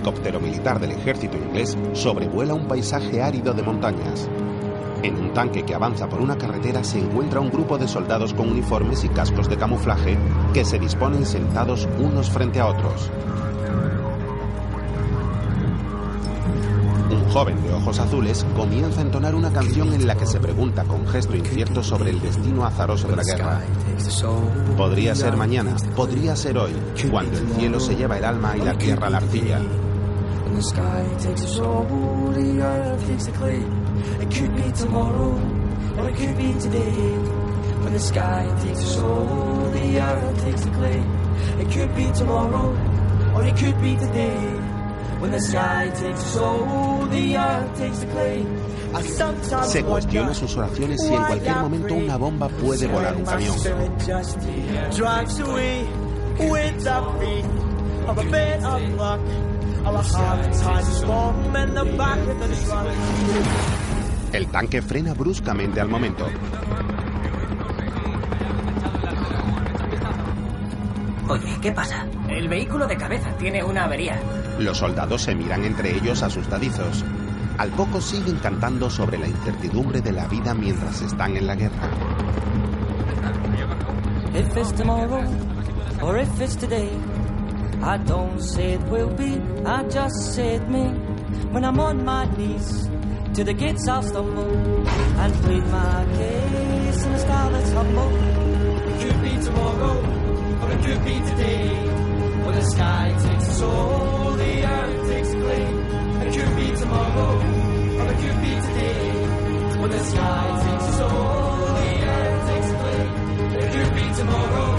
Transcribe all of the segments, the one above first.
helicóptero militar del ejército inglés sobrevuela un paisaje árido de montañas. En un tanque que avanza por una carretera se encuentra un grupo de soldados con uniformes y cascos de camuflaje que se disponen sentados unos frente a otros. Un joven de ojos azules comienza a entonar una canción en la que se pregunta con gesto incierto sobre el destino azaroso de la guerra. Podría ser mañana, podría ser hoy, cuando el cielo se lleva el alma y la tierra la arcilla. It could be tomorrow, or it could be today. When the sky takes a soul, the earth takes the clay. It could be tomorrow, or it could be today. When the sky takes a soul, the earth takes the clay. Se cuestiona sus oraciones si en cualquier momento una bomba puede volar un camión. drives away with the faith of a bit of luck. Of a hard time bomb in the back of the truck. El tanque frena bruscamente al momento. Oye, ¿qué pasa? El vehículo de cabeza tiene una avería. Los soldados se miran entre ellos asustadizos. Al poco siguen cantando sobre la incertidumbre de la vida mientras están en la guerra. If it's tomorrow or if it's today, I don't say it will be, I just say it may. When I'm on my knees, to the gates I'll stumble and plead my case in a style that's humble. It could be tomorrow or it could be today. When the sky takes a soul, the earth takes a clay. It could be tomorrow or it could be today. When the sky takes a soul, the earth takes a clay. It could be tomorrow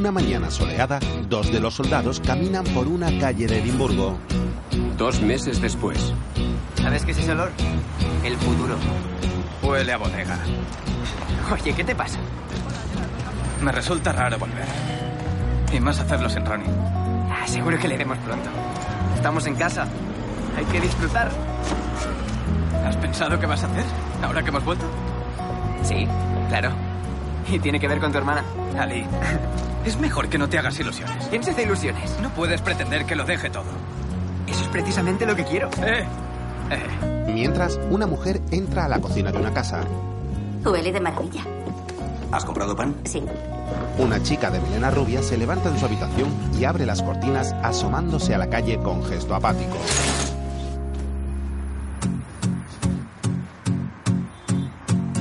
Una mañana soleada, dos de los soldados caminan por una calle de Edimburgo. Dos meses después. ¿Sabes qué es ese olor? El futuro. Huele a bodega. Oye, ¿qué te pasa? Me resulta raro volver. Y más hacerlo sin Ronnie. Ah, seguro que le iremos pronto. Estamos en casa. Hay que disfrutar. ¿Has pensado qué vas a hacer ahora que hemos vuelto? Sí, claro. Y tiene que ver con tu hermana. Ali, es mejor que no te hagas ilusiones. ¿Quién se hace ilusiones? No puedes pretender que lo deje todo. Eso es precisamente lo que quiero. Eh, eh. Mientras, una mujer entra a la cocina de una casa. Huele de maravilla. ¿Has comprado pan? Sí. Una chica de melena rubia se levanta de su habitación y abre las cortinas asomándose a la calle con gesto apático.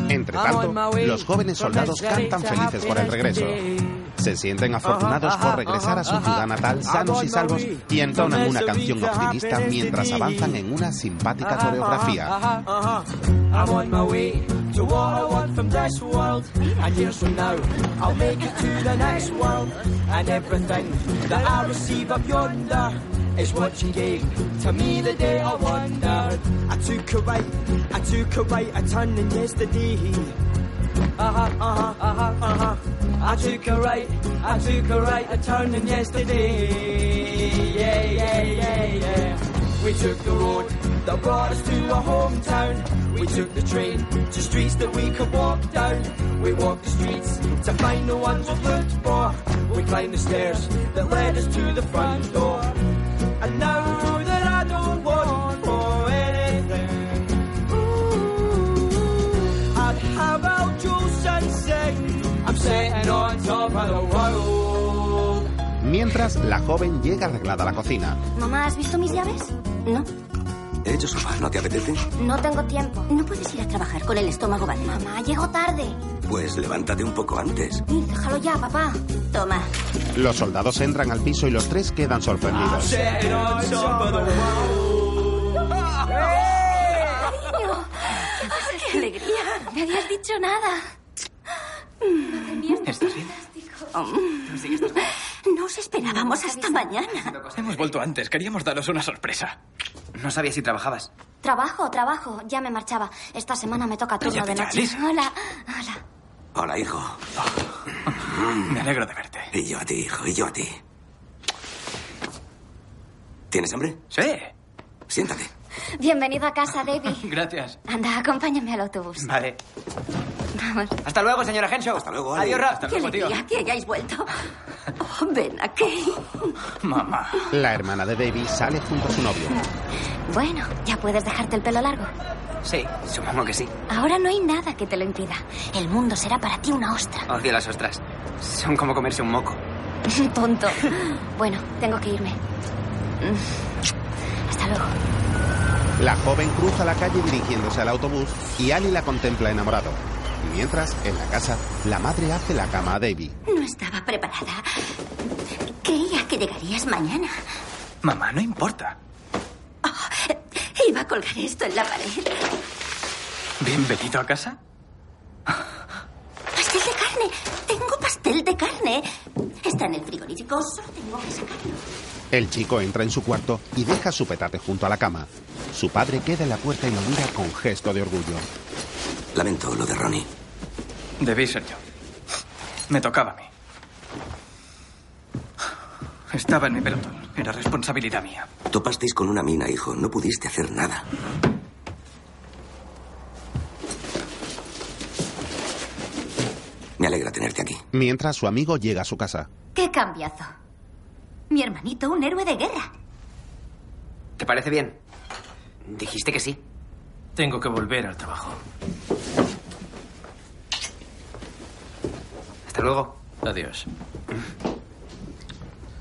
Entre tanto, los jóvenes soldados cantan felices por el regreso. Se sienten afortunados por regresar a su ciudad natal sanos y salvos y entonan una canción optimista mientras avanzan en una simpática coreografía. Is what you gave to me the day I wandered. I took a right, I took a right, in yesterday. Uh huh, uh huh, uh huh, uh huh. I took a right, I took a right, a turn in yesterday. Yeah, yeah, yeah, yeah. We took the road that brought us to our hometown. We took the train to streets that we could walk down. We walked the streets to find the ones we've looked for. We climbed the stairs that led us to the front door. And now that I don't want Mientras, la joven llega arreglada a la cocina. Mamá, ¿has visto mis llaves? No. He hecho sopa. ¿No te apetece? No tengo tiempo. No puedes ir a trabajar con el estómago vacío. Mamá, llego tarde. Pues levántate un poco antes. déjalo ya, papá. Toma. Los soldados entran al piso y los tres quedan sorprendidos. ¡Qué alegría! No habías dicho nada. ¿Estás bien? No os esperábamos hasta mañana. Hemos vuelto antes. Queríamos daros una sorpresa. No sabía si trabajabas. Trabajo, trabajo. Ya me marchaba. Esta semana me toca turno de ya, noche. Liz. Hola, hola. Hola, hijo. Me alegro de verte. Y yo a ti, hijo, y yo a ti. ¿Tienes hambre? Sí. Siéntate. Bienvenido a casa, David. Gracias. Anda, acompáñame al autobús. Vale. Vamos. Hasta luego, señora Henshaw. Hasta luego, Ali. Adiós, Rap. Hasta Qué luego, tío. que hayáis vuelto. Oh, ven aquí. Mamá. La hermana de David sale junto a su novio. Bueno, ya puedes dejarte el pelo largo. Sí, supongo que sí. Ahora no hay nada que te lo impida. El mundo será para ti una ostra. Odio las ostras. Son como comerse un moco. Tonto. Bueno, tengo que irme. Mm. Hasta luego. La joven cruza la calle dirigiéndose al autobús y Ali la contempla enamorado. Mientras, en la casa, la madre hace la cama a David. No estaba preparada. Creía que llegarías mañana. Mamá, no importa. Iba a colgar esto en la pared. Bienvenido a casa. Pastel de carne. Tengo pastel de carne. Está en el frigorífico. Solo tengo que sacarlo. El chico entra en su cuarto y deja su petate junto a la cama. Su padre queda en la puerta y lo mira con gesto de orgullo. Lamento lo de Ronnie. Debí ser yo. Me tocaba a mí. Estaba en mi pelotón. Era responsabilidad mía. Topasteis con una mina, hijo. No pudiste hacer nada. Me alegra tenerte aquí. Mientras, su amigo llega a su casa. ¡Qué cambiazo! Mi hermanito, un héroe de guerra. ¿Te parece bien? Dijiste que sí. Tengo que volver al trabajo. Hasta luego. Adiós.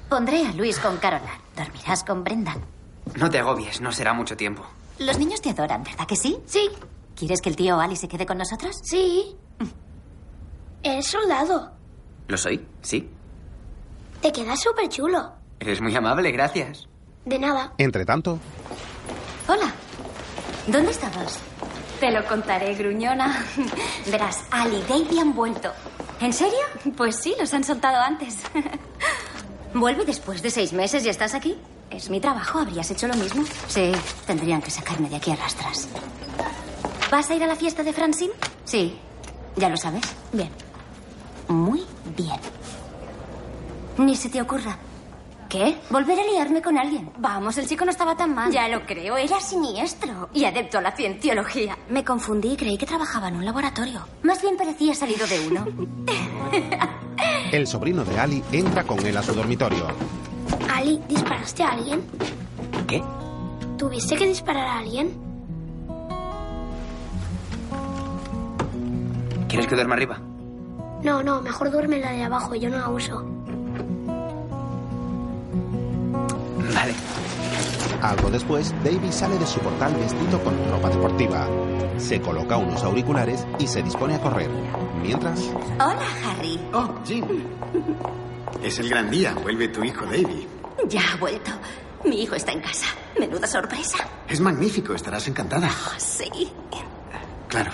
Pondré a Luis con Caroline. Dormirás con Brenda. No te agobies, no será mucho tiempo. Los niños te adoran, ¿verdad que sí? Sí. ¿Quieres que el tío Ali se quede con nosotros? Sí. Es soldado. ¿Lo soy? Sí. Te quedas súper chulo. Eres muy amable, gracias. De nada. Entre tanto, Hola. ¿Dónde estabas? Te lo contaré, gruñona. Verás, Ali y Davey han vuelto. ¿En serio? Pues sí, los han soltado antes. ¿Vuelve después de seis meses y estás aquí? Es mi trabajo, ¿habrías hecho lo mismo? Sí, tendrían que sacarme de aquí a rastras. ¿Vas a ir a la fiesta de Francine? Sí. ¿Ya lo sabes? Bien. Muy bien. Ni se te ocurra. ¿Qué? Volver a liarme con alguien. Vamos, el chico no estaba tan mal. Ya lo creo, era siniestro. Y adepto a la cienciología. Me confundí y creí que trabajaba en un laboratorio. Más bien parecía salido de uno. el sobrino de Ali entra con él a su dormitorio. Ali, ¿disparaste a alguien? ¿Qué? ¿Tuviste que disparar a alguien? ¿Quieres que duerma arriba? No, no, mejor duerme la de abajo, yo no la uso. Vale. Algo después, David sale de su portal vestido con ropa deportiva. Se coloca unos auriculares y se dispone a correr. Mientras, Hola, Harry. Oh, Jim. Es el gran día. Vuelve tu hijo Davy. Ya ha vuelto. Mi hijo está en casa. Menuda sorpresa. Es magnífico. Estarás encantada. Sí. Claro.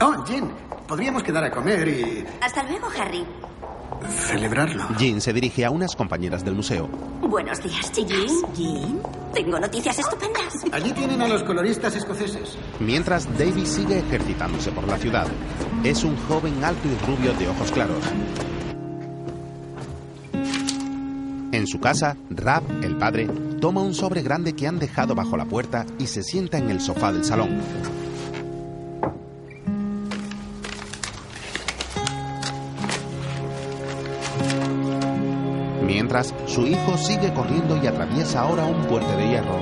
Oh, Jim. Podríamos quedar a comer y Hasta luego, Harry. Celebrarlo. Jean se dirige a unas compañeras del museo. Buenos días, chicas. Jean, tengo noticias estupendas. Allí tienen a los coloristas escoceses. Mientras, David sigue ejercitándose por la ciudad. Es un joven alto y rubio de ojos claros. En su casa, Rap, el padre, toma un sobre grande que han dejado bajo la puerta y se sienta en el sofá del salón. su hijo sigue corriendo y atraviesa ahora un puente de hierro.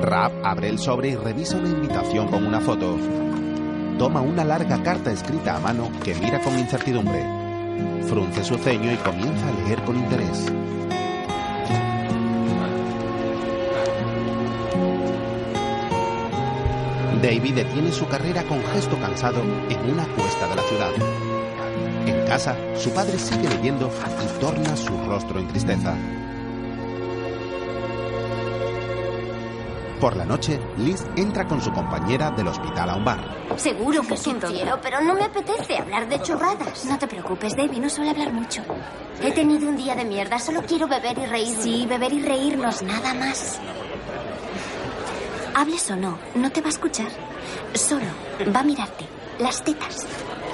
Rap abre el sobre y revisa una invitación con una foto. Toma una larga carta escrita a mano que mira con incertidumbre. Frunce su ceño y comienza a leer con interés. David detiene su carrera con gesto cansado en una cuesta de la ciudad casa, su padre sigue leyendo y torna su rostro en tristeza. Por la noche, Liz entra con su compañera del hospital a un bar. Seguro que sí quiero, pero no me apetece hablar de chorradas. No te preocupes, Debbie, no suele hablar mucho. He tenido un día de mierda, solo quiero beber y reír. Sí, beber y reírnos, nada más. Hables o no, no te va a escuchar. Solo va a mirarte las tetas.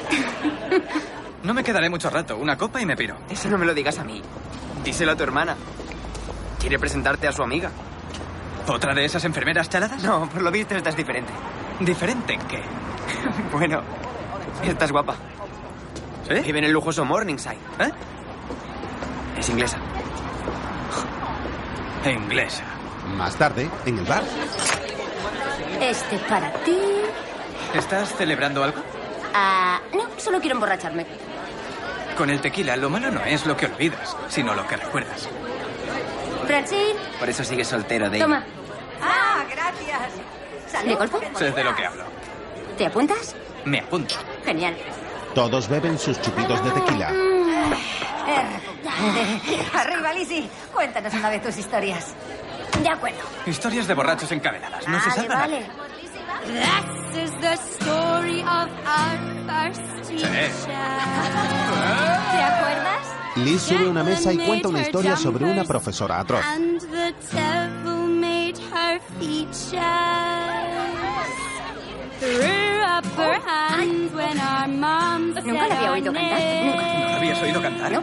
No me quedaré mucho rato. Una copa y me piro. Eso no me lo digas a mí. Díselo a tu hermana. Quiere presentarte a su amiga. ¿Otra de esas enfermeras chaladas? No, por lo visto estás diferente. ¿Diferente en qué? bueno, estás guapa. ¿Sí? Vive en el lujoso Morningside. ¿Eh? Es inglesa. Inglesa. Más tarde, en el bar. Este para ti. ¿Estás celebrando algo? Ah, no, solo quiero emborracharme. Con el tequila, lo malo no es lo que olvidas, sino lo que recuerdas. Francine. Por eso sigues soltero, Dave. Toma. Ah, gracias. ¿De golpe? Sé de lo que hablo. ¿Te apuntas? Me apunto. Genial. Todos beben sus chupitos de tequila. Mm, eh, Arriba, Lizzie. Cuéntanos una vez tus historias. De acuerdo. Historias de borrachos encadenadas. No ah, vale, se salvan. Vale. This is the story of our ¿Te acuerdas? Liz sube a una mesa y cuenta una historia sobre una profesora atroz. Nunca la había oído cantar. Nunca. ¿No la habías oído cantar? No.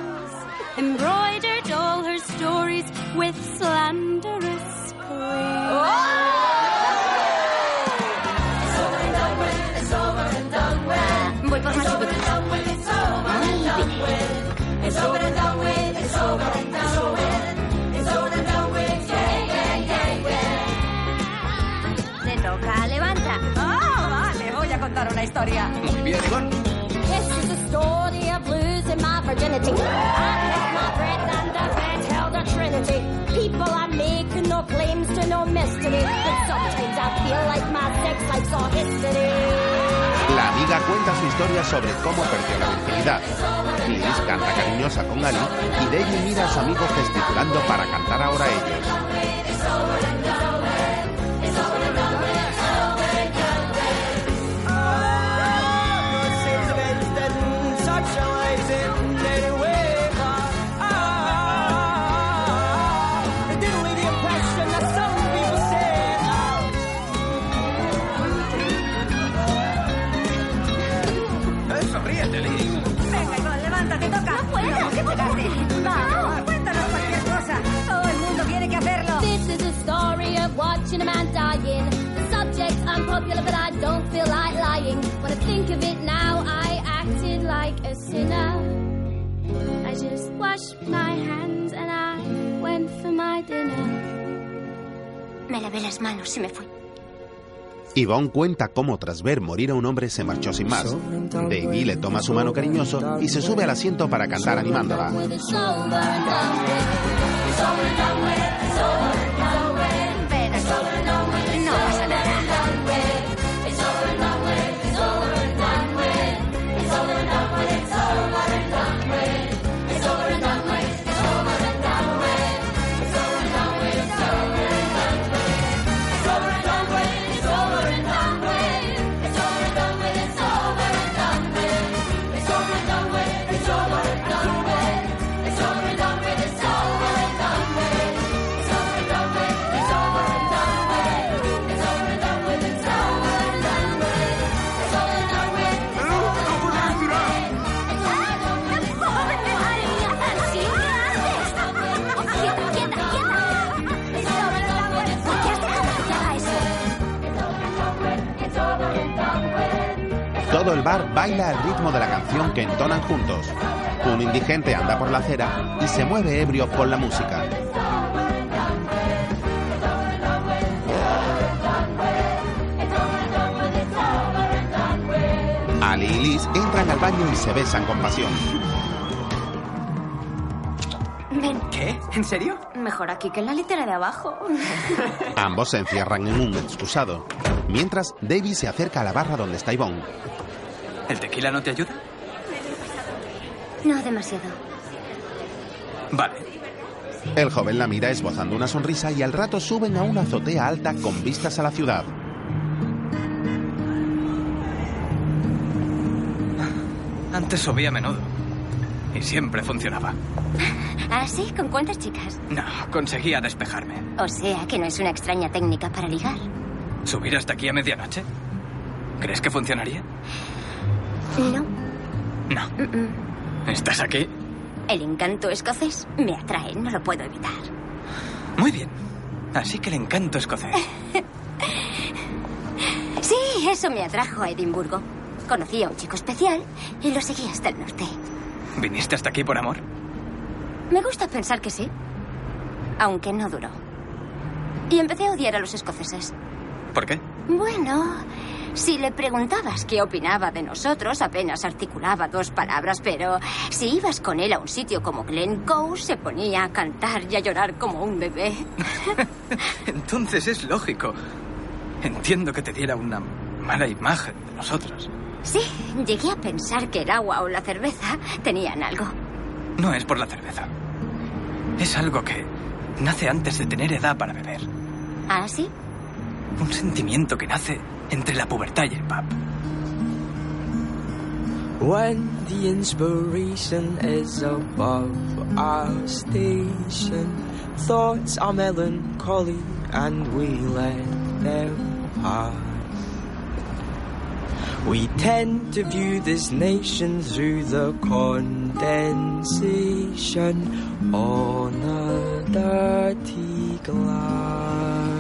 la historia. Muy bien, story of losing my virginity. La amiga cuenta su historia sobre cómo perdió la virginidad. Canta cariñosa con Annie y David mira a su amigo gesticulando para cantar ahora ellos. popular, but I don't feel like lying. When I think of it now, I acted like a sinner. I just washed my hands and I went for my dinner. Me lavé las manos y me fui. Yvonne cuenta cómo tras ver morir a un hombre se marchó sin más. Davey le toma su mano cariñoso y se sube al asiento para cantar animándola. Bar baila al ritmo de la canción que entonan juntos. Un indigente anda por la acera y se mueve ebrio con la música. Ali y Liz entran al baño y se besan con pasión. Ven, ¿Qué? ¿En serio? mejor aquí que en la litera de abajo. Ambos se encierran en un excusado. Mientras, David se acerca a la barra donde está Yvonne. ¿El tequila no te ayuda? No demasiado. Vale. El joven la mira esbozando una sonrisa y al rato suben a una azotea alta con vistas a la ciudad. Antes subí a menudo. Y siempre funcionaba. ¿Ah, sí? ¿Con cuántas chicas? No, conseguía despejarme. O sea, que no es una extraña técnica para ligar. ¿Subir hasta aquí a medianoche? ¿Crees que funcionaría? No. No. ¿Estás aquí? El encanto escocés me atrae, no lo puedo evitar. Muy bien. Así que el encanto escocés. Sí, eso me atrajo a Edimburgo. Conocí a un chico especial y lo seguí hasta el norte. ¿Viniste hasta aquí por amor? Me gusta pensar que sí. Aunque no duró. Y empecé a odiar a los escoceses. ¿Por qué? Bueno, si le preguntabas qué opinaba de nosotros, apenas articulaba dos palabras, pero si ibas con él a un sitio como Glencoe, se ponía a cantar y a llorar como un bebé. Entonces es lógico. Entiendo que te diera una mala imagen de nosotros. Sí, llegué a pensar que el agua o la cerveza tenían algo. No es por la cerveza. Es algo que nace antes de tener edad para beber. ¿Ah, sí? Un sentimiento que nace entre la el pub. When the inspiration is above our station, thoughts are melancholy and we let them pass. We tend to view this nation through the condensation on a dirty glass.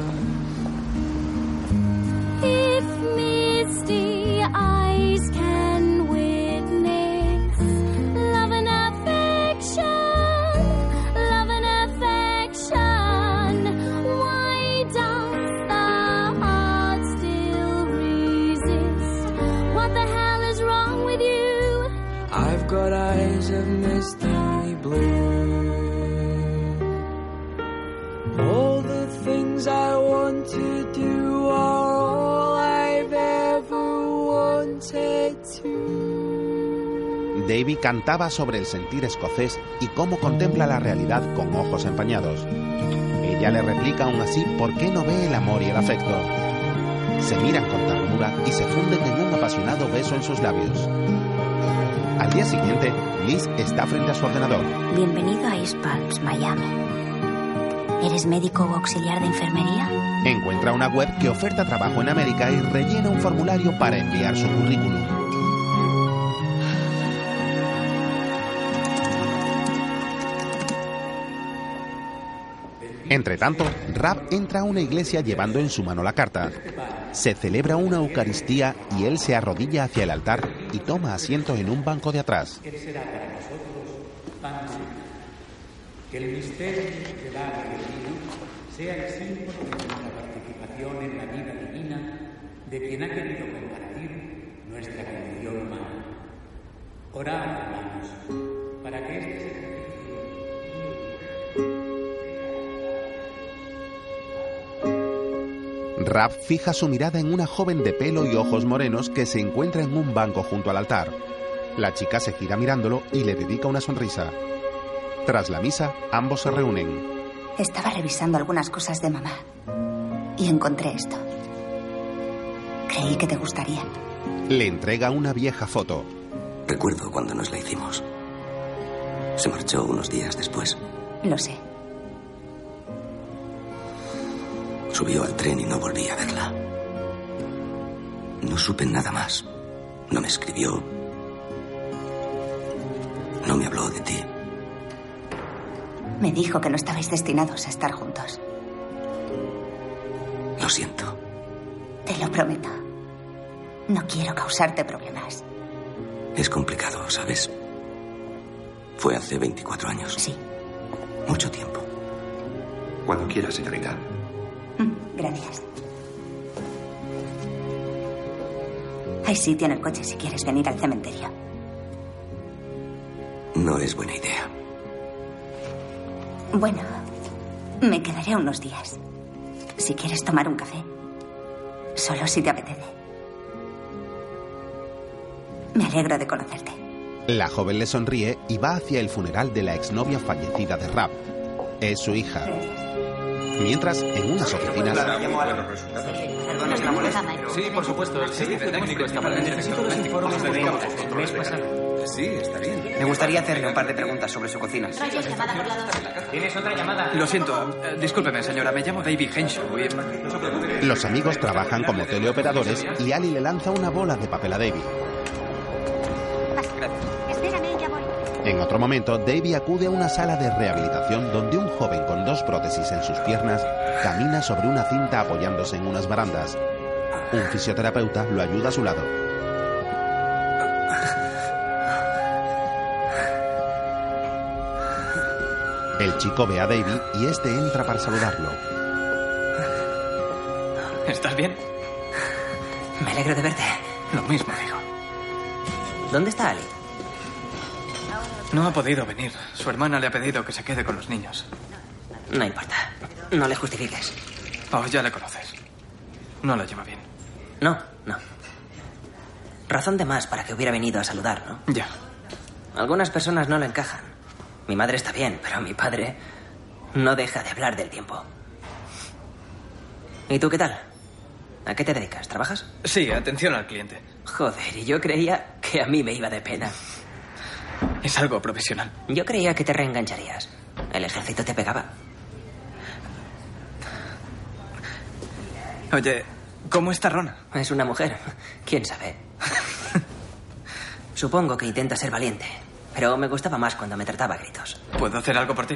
If misty eyes can witness Davy cantaba sobre el sentir escocés y cómo contempla la realidad con ojos empañados. Ella le replica aún así por qué no ve el amor y el afecto. Se miran con ternura y se funden en un apasionado beso en sus labios. Al día siguiente, Liz está frente a su ordenador. Bienvenido a East Palms, Miami. ¿Eres médico o auxiliar de enfermería? Encuentra una web que oferta trabajo en América y rellena un formulario para enviar su currículum. Entre tanto, Rap entra a una iglesia llevando en su mano la carta. Se celebra una Eucaristía y él se arrodilla hacia el altar y toma asiento en un banco de atrás. Que el misterio de la divino sea el símbolo de nuestra participación en la vida divina de quien ha querido compartir nuestra condición humana. Orad, hermanos, para que este sacrificio Rap fija su mirada en una joven de pelo y ojos morenos que se encuentra en un banco junto al altar. La chica se gira mirándolo y le dedica una sonrisa. Tras la misa, ambos se reúnen. Estaba revisando algunas cosas de mamá y encontré esto. Creí que te gustaría. Le entrega una vieja foto. Recuerdo cuando nos la hicimos. Se marchó unos días después. Lo sé. Subió al tren y no volví a verla. No supe nada más. No me escribió. No me habló de ti. Me dijo que no estabais destinados a estar juntos. Lo siento. Te lo prometo. No quiero causarte problemas. Es complicado, ¿sabes? Fue hace 24 años. Sí. Mucho tiempo. Cuando quiera, señorita. Gracias. Hay sitio en el coche si quieres venir al cementerio. No es buena idea. Bueno, Me quedaré unos días. Si quieres tomar un café. Solo si te apetece. Me alegro de conocerte. La joven le sonríe y va hacia el funeral de la exnovia fallecida de Rap. Es su hija. Mientras, en unas oficinas, Sí, por supuesto. El servicio técnico está mal. Necesito los informes de ventas del mes pasado. Sí, está bien. Me gustaría hacerle un par de preguntas sobre su cocina. ¿Tienes otra llamada? Lo siento. eh, discúlpeme, señora. Me llamo David Henshaw y... los amigos trabajan como teleoperadores y Ali le lanza una bola de papel a David. En otro momento, Davy acude a una sala de rehabilitación donde un joven con dos prótesis en sus piernas camina sobre una cinta apoyándose en unas barandas. Un fisioterapeuta lo ayuda a su lado. El chico ve a Davy y este entra para saludarlo. ¿Estás bien? Me alegro de verte. Lo mismo digo. ¿Dónde está Ali? No ha podido venir. Su hermana le ha pedido que se quede con los niños. No importa. No le justifiques. Oh, ya le conoces. No lo lleva bien. No, no. Razón de más para que hubiera venido a saludar, ¿no? Ya. Algunas personas no lo encajan. Mi madre está bien, pero mi padre no deja de hablar del tiempo. ¿Y tú qué tal? ¿A qué te dedicas? ¿Trabajas? Sí, atención al cliente. Joder, y yo creía que a mí me iba de pena. Es algo profesional. Yo creía que te reengancharías. El ejército te pegaba. Oye, ¿cómo está Rona? Es una mujer. ¿Quién sabe? Supongo que intenta ser valiente, pero me gustaba más cuando me trataba a gritos. ¿Puedo hacer algo por ti?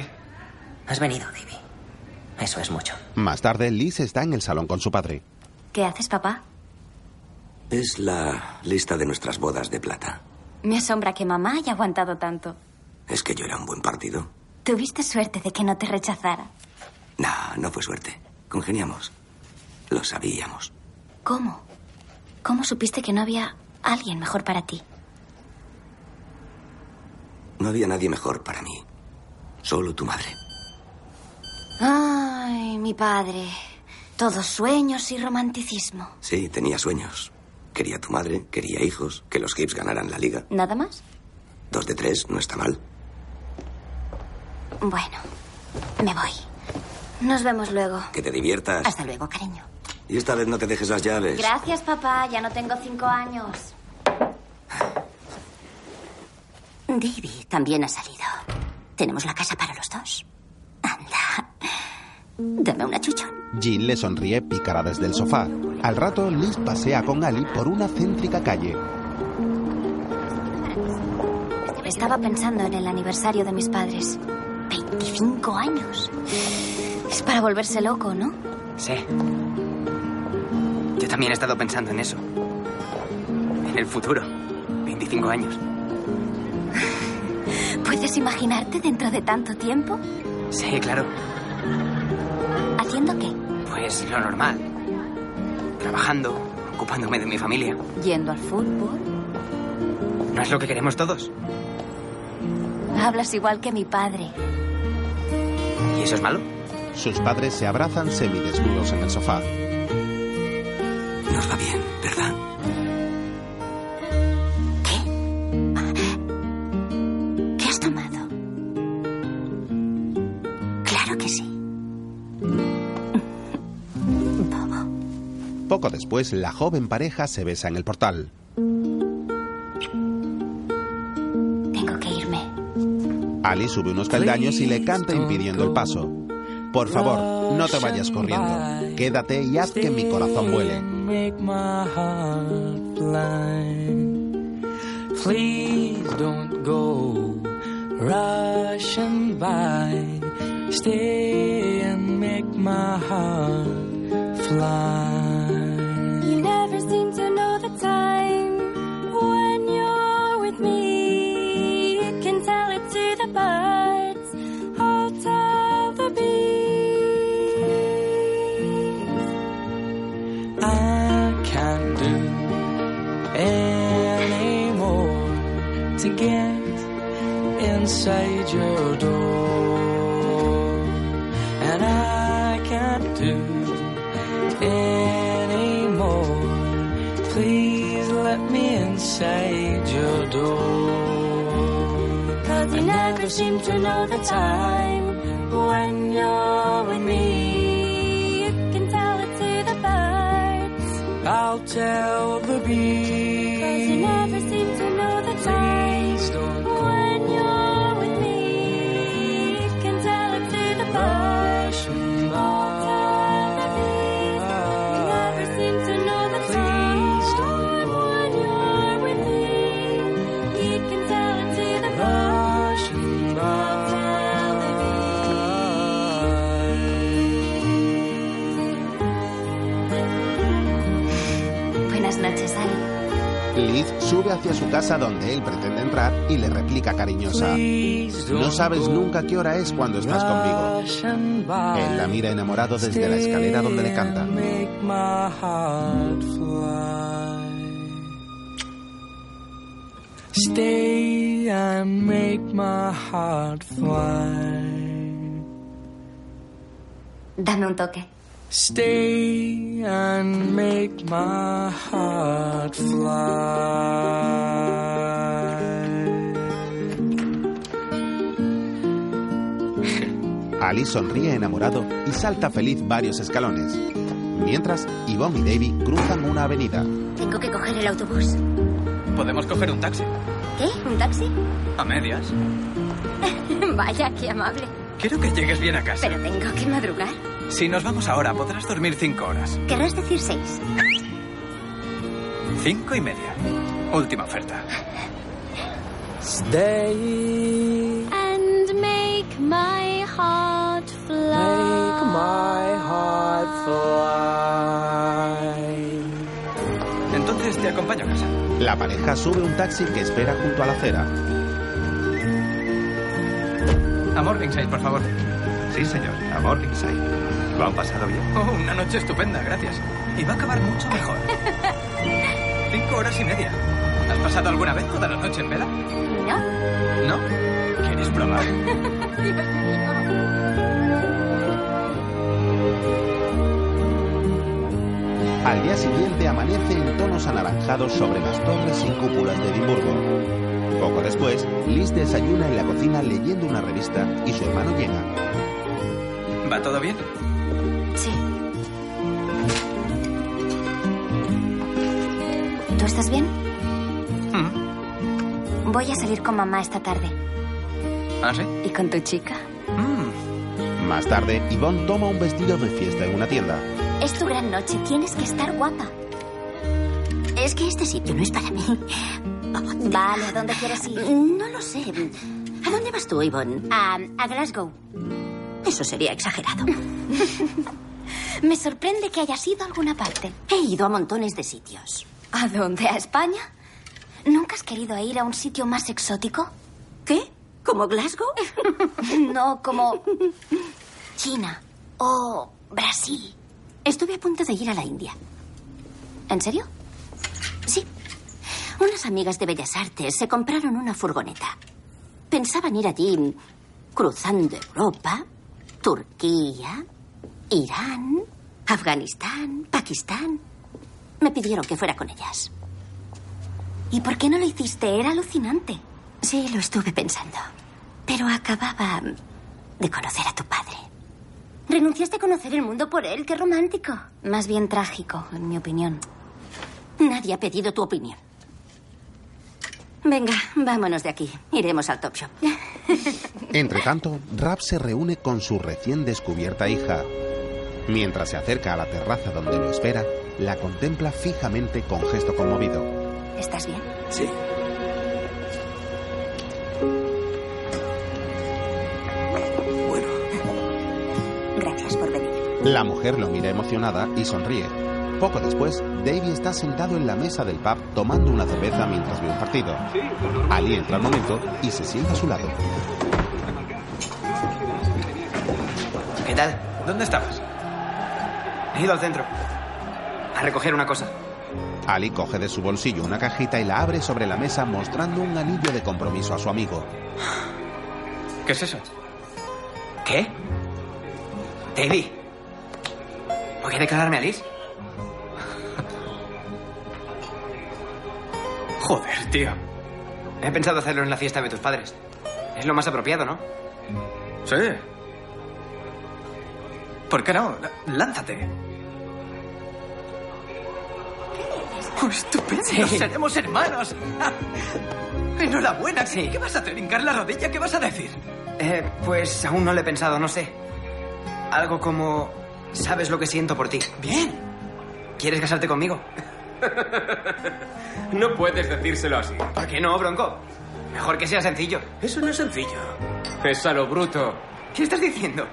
Has venido, Davy. Eso es mucho. Más tarde, Liz está en el salón con su padre. ¿Qué haces, papá? Es la lista de nuestras bodas de plata. Me asombra que mamá haya aguantado tanto. Es que yo era un buen partido. Tuviste suerte de que no te rechazara. No, no fue suerte. Congeniamos. Lo sabíamos. ¿Cómo? ¿Cómo supiste que no había alguien mejor para ti? No había nadie mejor para mí. Solo tu madre. Ay, mi padre. Todos sueños y romanticismo. Sí, tenía sueños. Quería a tu madre, quería hijos, que los Gibbs ganaran la liga. ¿Nada más? Dos de tres, no está mal. Bueno, me voy. Nos vemos luego. Que te diviertas. Hasta luego, cariño. Y esta vez no te dejes las llaves. Gracias, papá. Ya no tengo cinco años. Davy también ha salido. Tenemos la casa para los dos. Anda. Dame una chuchón. Jean le sonríe pícara desde el sofá. Al rato, Liz pasea con Ali por una céntrica calle. Estaba pensando en el aniversario de mis padres. 25 años. Es para volverse loco, ¿no? Sí. Yo también he estado pensando en eso. En el futuro. 25 años. ¿Puedes imaginarte dentro de tanto tiempo? Sí, claro. Pues lo normal. Trabajando, ocupándome de mi familia. Yendo al fútbol. ¿No es lo que queremos todos? Hablas igual que mi padre. ¿Y eso es malo? Sus padres se abrazan semidesnudos en el sofá. Después, la joven pareja se besa en el portal. Tengo que irme. Ali sube unos peldaños y le canta impidiendo el paso. Por favor, no te vayas corriendo. Quédate y haz que mi corazón vuele. make my heart fly. Please don't go rushing by. Stay and make my heart fly. Seem to know the time sube hacia su casa donde él pretende entrar y le replica cariñosa. No sabes nunca qué hora es cuando estás conmigo. Él la mira enamorado desde la escalera donde le canta. Make my heart fly. Stay and make my heart fly. Dame un toque. Stay and make my heart fly. Ali sonríe enamorado y salta feliz varios escalones. Mientras, Yvonne y Davy cruzan una avenida. Tengo que coger el autobús. Podemos coger un taxi. ¿Qué? ¿Un taxi? A medias. Vaya, qué amable. Quiero que llegues bien a casa. Pero tengo que madrugar. Si nos vamos ahora, podrás dormir cinco horas. Querrás decir seis. Cinco y media. Última oferta. Stay, and make my heart fly. make my heart fly. Entonces te acompaño a casa. La pareja sube un taxi que espera junto a la acera. A Morningside, por favor. Sí, señor. A Morningside. ¿Lo han pasado bien? Oh, una noche estupenda, gracias. Y va a acabar mucho mejor. Cinco horas y media. ¿Has pasado alguna vez toda la noche en vela? ¿No? ¿No? ¿Quieres probar? Al día siguiente amanece en tonos anaranjados sobre las torres y cúpulas de Edimburgo. Poco después, Liz desayuna en la cocina leyendo una revista y su hermano llega. ¿Va todo bien? Sí. ¿Tú estás bien? Mm. Voy a salir con mamá esta tarde. ¿Ah, sí? ¿Y con tu chica? Más tarde, Yvonne toma un vestido de fiesta en una tienda. Es tu gran noche, tienes que estar guapa. Es que este sitio no es para mí. Vale, ¿a dónde quieres ir? No lo sé. ¿A dónde vas tú, Yvonne? A, a Glasgow. Eso sería exagerado. Me sorprende que hayas ido a alguna parte. He ido a montones de sitios. ¿A dónde? ¿A España? ¿Nunca has querido ir a un sitio más exótico? ¿Qué? ¿Como Glasgow? no, como China o Brasil. Estuve a punto de ir a la India. ¿En serio? Sí. Unas amigas de Bellas Artes se compraron una furgoneta. Pensaban ir allí cruzando Europa, Turquía, Irán, Afganistán, Pakistán. Me pidieron que fuera con ellas. ¿Y por qué no lo hiciste? Era alucinante. Sí, lo estuve pensando. Pero acababa de conocer a tu padre. Renunciaste a conocer el mundo por él. Qué romántico. Más bien trágico, en mi opinión. Nadie ha pedido tu opinión. Venga, vámonos de aquí. Iremos al Top Shop. Entre tanto, Rap se reúne con su recién descubierta hija. Mientras se acerca a la terraza donde lo espera, la contempla fijamente con gesto conmovido. ¿Estás bien? Sí. Gracias por venir. La mujer lo mira emocionada y sonríe. Poco después, Davy está sentado en la mesa del pub tomando una cerveza mientras ve un partido. Ali entra al momento y se sienta a su lado. Tal? ¿Dónde estabas? He ido al centro. A recoger una cosa. Ali coge de su bolsillo una cajita y la abre sobre la mesa mostrando un anillo de compromiso a su amigo. ¿Qué es eso? ¿Qué? Davy. ¿Tengo que declararme a Liz? Joder, tío. He pensado hacerlo en la fiesta de tus padres. Es lo más apropiado, ¿no? Sí. ¿Por qué no? Lánzate. ¡Oh, estupendo! Sí. ¡Seremos hermanos! Enhorabuena. Sí. ¿Qué vas a hacer? ¿Hincar la rodilla? ¿Qué vas a decir? Eh, pues aún no lo he pensado, no sé. Algo como... ¿Sabes lo que siento por ti? Bien. ¿Quieres casarte conmigo? No puedes decírselo así. ¿Por qué no, Bronco? Mejor que sea sencillo. Eso no es sencillo. Es a lo bruto. ¿Qué estás diciendo?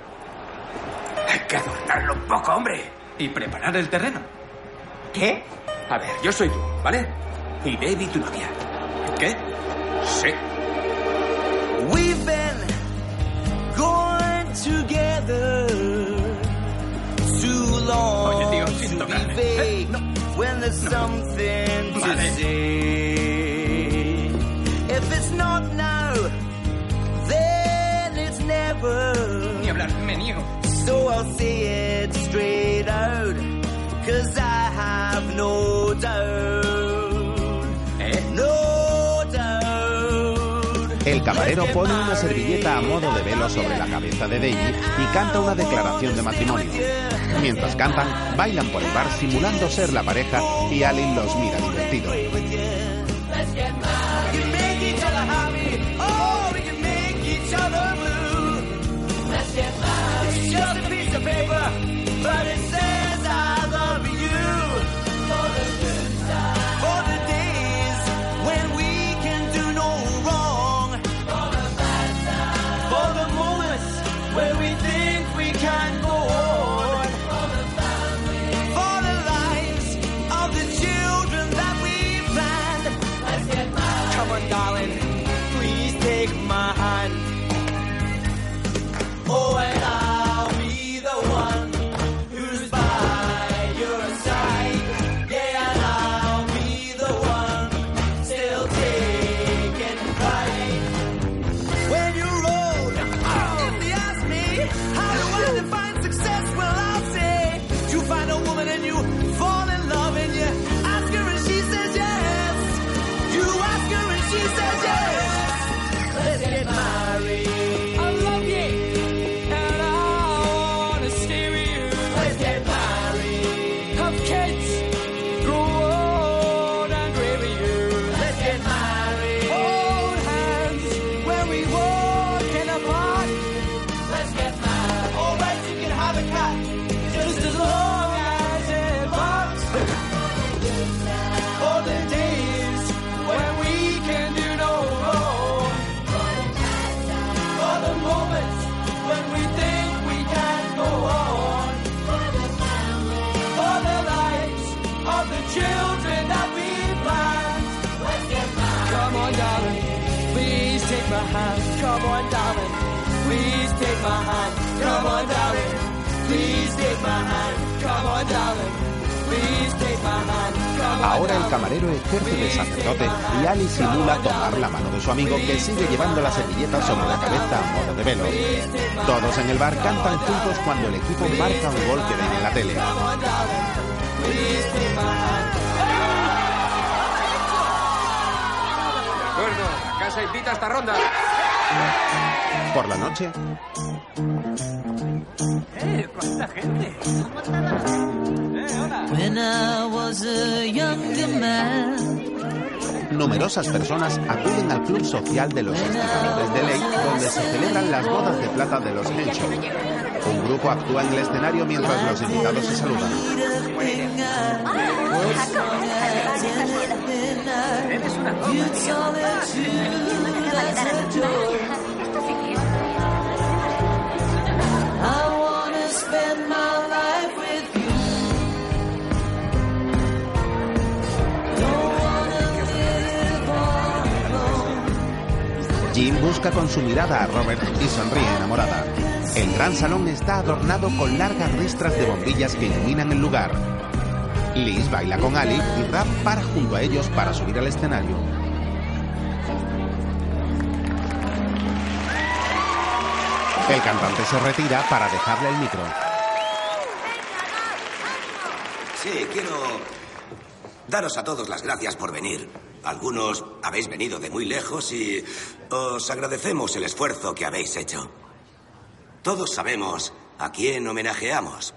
Hay que adornarlo un poco, hombre. Y preparar el terreno. ¿Qué? A ver, yo soy tú, ¿vale? Y David, tu novia. ¿Qué? Sí. We've been going together too long Oye, tío, sin to be tocarme. vague when there's something to Vale. say. If it's not now, then it's never. Ni hablar, me niego. So I'll say it straight out, cause I have no doubt. ¿Eh? No doubt. El camarero pone una servilleta a modo de velo sobre la cabeza de Davy y canta una declaración de matrimonio. Mientras cantan, bailan por el bar simulando ser la pareja y Alin los mira divertido. My hand. Come on, darling. Please take my hand. Come on, darling. Please take my hand. Come on, Ahora el camarero ejerce de sacerdote y Ali simula tomar la mano de su amigo que sigue llevando la servilleta sobre la cabeza a modo de velo. Todos en el bar cantan juntos cuando el equipo marca un gol que ven en la tele. De acuerdo, la casa invita a esta ronda. Por la noche. ¡Cuánta gente! ¡Eh, hola! When I was a younger man. numerosas personas acuden al club social de los estibadores de Ley donde se celebran las bodas de plata de los Henshaw. Un grupo actúa en el escenario mientras los invitados se saludan. Eres una Jim busca con su mirada a Robert y sonríe enamorada. El gran salón está adornado con largas ristras de bombillas que iluminan el lugar. Liz baila con Ali y Rap para junto a ellos para subir al escenario. El cantante se retira para dejarle el micro. Sí, quiero daros a todos las gracias por venir. Algunos habéis venido de muy lejos y os agradecemos el esfuerzo que habéis hecho. Todos sabemos a quién homenajeamos.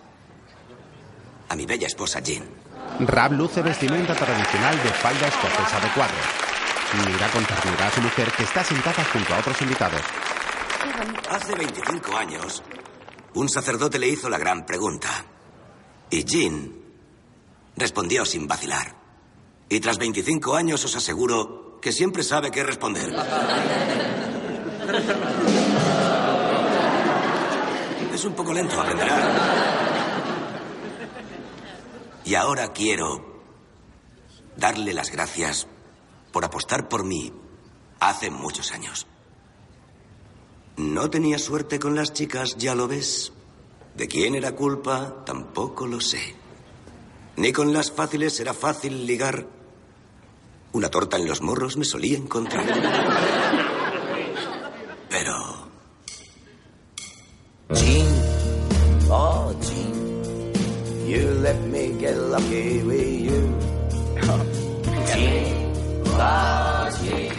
A mi bella esposa Jean. Rab luce vestimenta tradicional de falda escocesa de cuadros. Mira con ternura a su mujer que está sentada junto a otros invitados. Hace 25 años, un sacerdote le hizo la gran pregunta. Y Jean respondió sin vacilar. Y tras 25 años os aseguro que siempre sabe qué responder. Es un poco lento, aprenderá. Y ahora quiero darle las gracias por apostar por mí hace muchos años. No tenía suerte con las chicas, ya lo ves. De quién era culpa, tampoco lo sé. Ni con las fáciles era fácil ligar. Una torta en los morros me solía encontrar. Pero... Jean, oh Jean, you let me get lucky with you. Jean, oh Jean,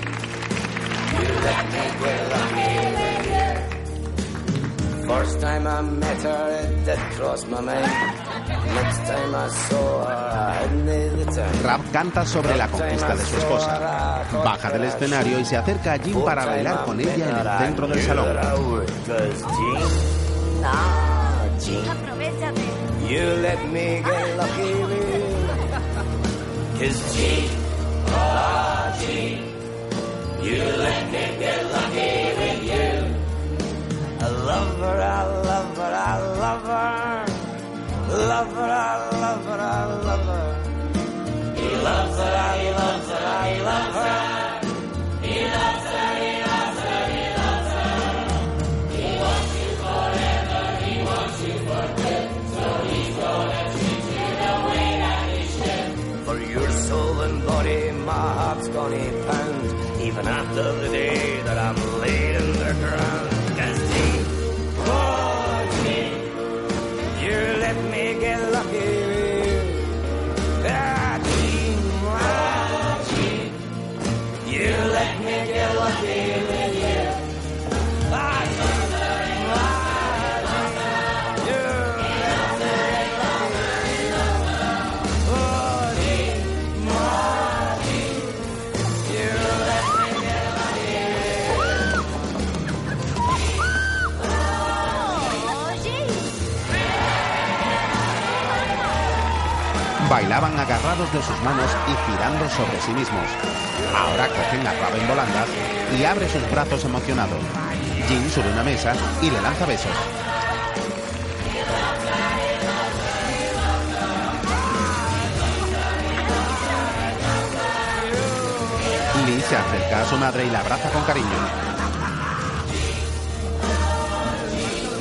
you let me get lucky with you. First time I met her, it did cross my mind. Next time I saw her, I hadn't the time. Rab canta sobre la conquista de su esposa. Baja del escenario y se acerca a Jim para bailar con ella en el centro del salón. Aprovechate. you let me get lucky with you. Cause Jean, Jean, you let me get lucky love her, I love her, I love her. Love her, I love her, I love her. He loves her, I loves her, I love her. He loves her, he loves her, he loves her. He wants you forever, he wants you for good. So he's gonna treat you the way that he should. For your soul and body, my heart's gonna pound. Even after the day that I'm laid sí mismos. Ahora cogen a Rab en volandas y abre sus brazos emocionado. Jim sube una mesa y le lanza besos. Lee se acerca a su madre y la abraza con cariño.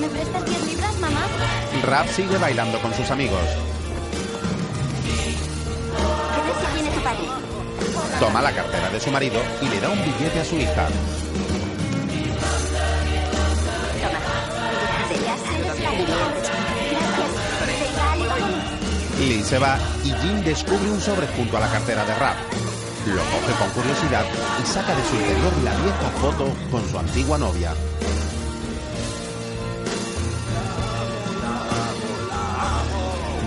¿Me prestas 10 libras, mamá? Rab sigue bailando con sus amigos. Toma la cartera de su marido y le da un billete a su hija. Lee se va y Jim descubre un sobre junto a la cartera de Rap. Lo coge con curiosidad y saca de su interior la vieja foto con su antigua novia.